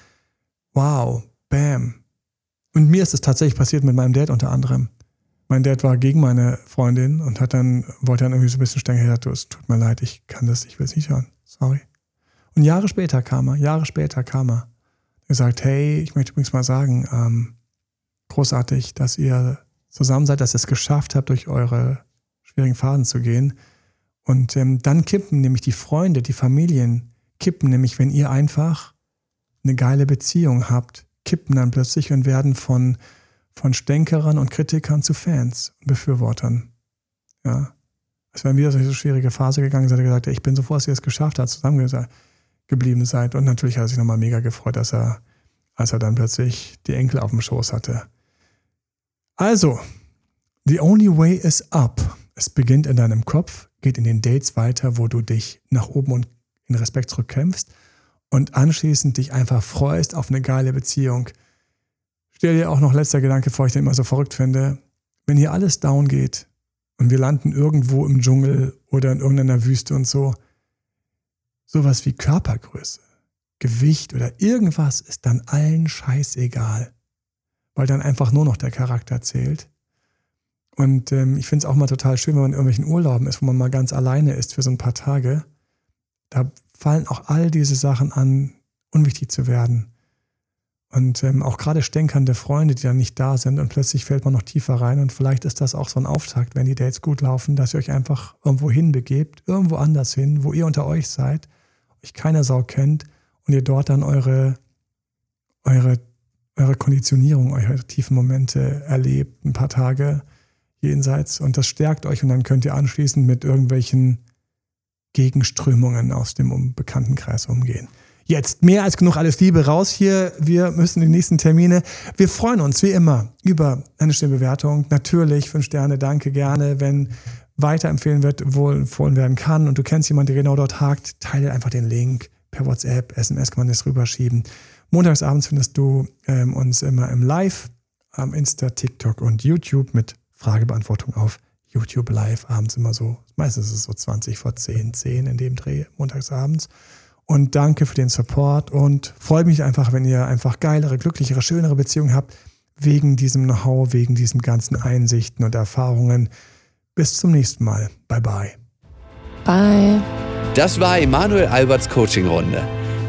wow, bam. Und mir ist es tatsächlich passiert mit meinem Dad unter anderem. Mein Dad war gegen meine Freundin und hat dann, wollte dann irgendwie so ein bisschen streng gesagt, es tut mir leid, ich kann das, ich will es nicht hören. Sorry. Und Jahre später kam er, Jahre später kam er gesagt, hey, ich möchte übrigens mal sagen, ähm, großartig, dass ihr zusammen seid, dass ihr es geschafft habt, durch eure schwierigen Phasen zu gehen. Und ähm, dann kippen nämlich die Freunde, die Familien, kippen nämlich, wenn ihr einfach eine geile Beziehung habt, kippen dann plötzlich und werden von, von Stänkerern und Kritikern zu Fans Befürwortern. Ja. Als wenn wieder so eine schwierige Phase gegangen seid, gesagt, ich bin so froh, dass ihr es geschafft habt, zusammen gesagt geblieben seid. Und natürlich hat er sich nochmal mega gefreut, dass er, als er dann plötzlich die Enkel auf dem Schoß hatte. Also, the only way is up. Es beginnt in deinem Kopf, geht in den Dates weiter, wo du dich nach oben und in Respekt zurückkämpfst und anschließend dich einfach freust auf eine geile Beziehung. Stell dir auch noch letzter Gedanke vor, ich den immer so verrückt finde. Wenn hier alles down geht und wir landen irgendwo im Dschungel oder in irgendeiner Wüste und so, sowas wie Körpergröße, Gewicht oder irgendwas ist dann allen scheißegal, weil dann einfach nur noch der Charakter zählt. Und ähm, ich finde es auch mal total schön, wenn man in irgendwelchen Urlauben ist, wo man mal ganz alleine ist für so ein paar Tage. Da fallen auch all diese Sachen an, unwichtig zu werden. Und ähm, auch gerade stänkernde Freunde, die dann nicht da sind und plötzlich fällt man noch tiefer rein. Und vielleicht ist das auch so ein Auftakt, wenn die Dates gut laufen, dass ihr euch einfach irgendwo hinbegebt, irgendwo anders hin, wo ihr unter euch seid euch keine Sau kennt und ihr dort dann eure, eure, eure Konditionierung, eure tiefen Momente erlebt, ein paar Tage jenseits und das stärkt euch und dann könnt ihr anschließend mit irgendwelchen Gegenströmungen aus dem bekannten Kreis umgehen. Jetzt mehr als genug alles Liebe raus hier. Wir müssen die nächsten Termine. Wir freuen uns wie immer über eine schöne Bewertung. Natürlich fünf Sterne, danke gerne. Wenn weiterempfehlen wird, wohl empfohlen werden kann und du kennst jemanden, der genau dort hakt, teile einfach den Link per WhatsApp, SMS kann man das rüberschieben. Montagsabends findest du ähm, uns immer im Live am Insta, TikTok und YouTube mit Fragebeantwortung auf YouTube Live abends immer so. Meistens ist es so 20 vor 10, 10 in dem Dreh, montagsabends. Und danke für den Support und freue mich einfach, wenn ihr einfach geilere, glücklichere, schönere Beziehungen habt, wegen diesem Know-how, wegen diesen ganzen Einsichten und Erfahrungen. Bis zum nächsten Mal. Bye bye. Bye. Das war Emanuel Alberts Coaching-Runde.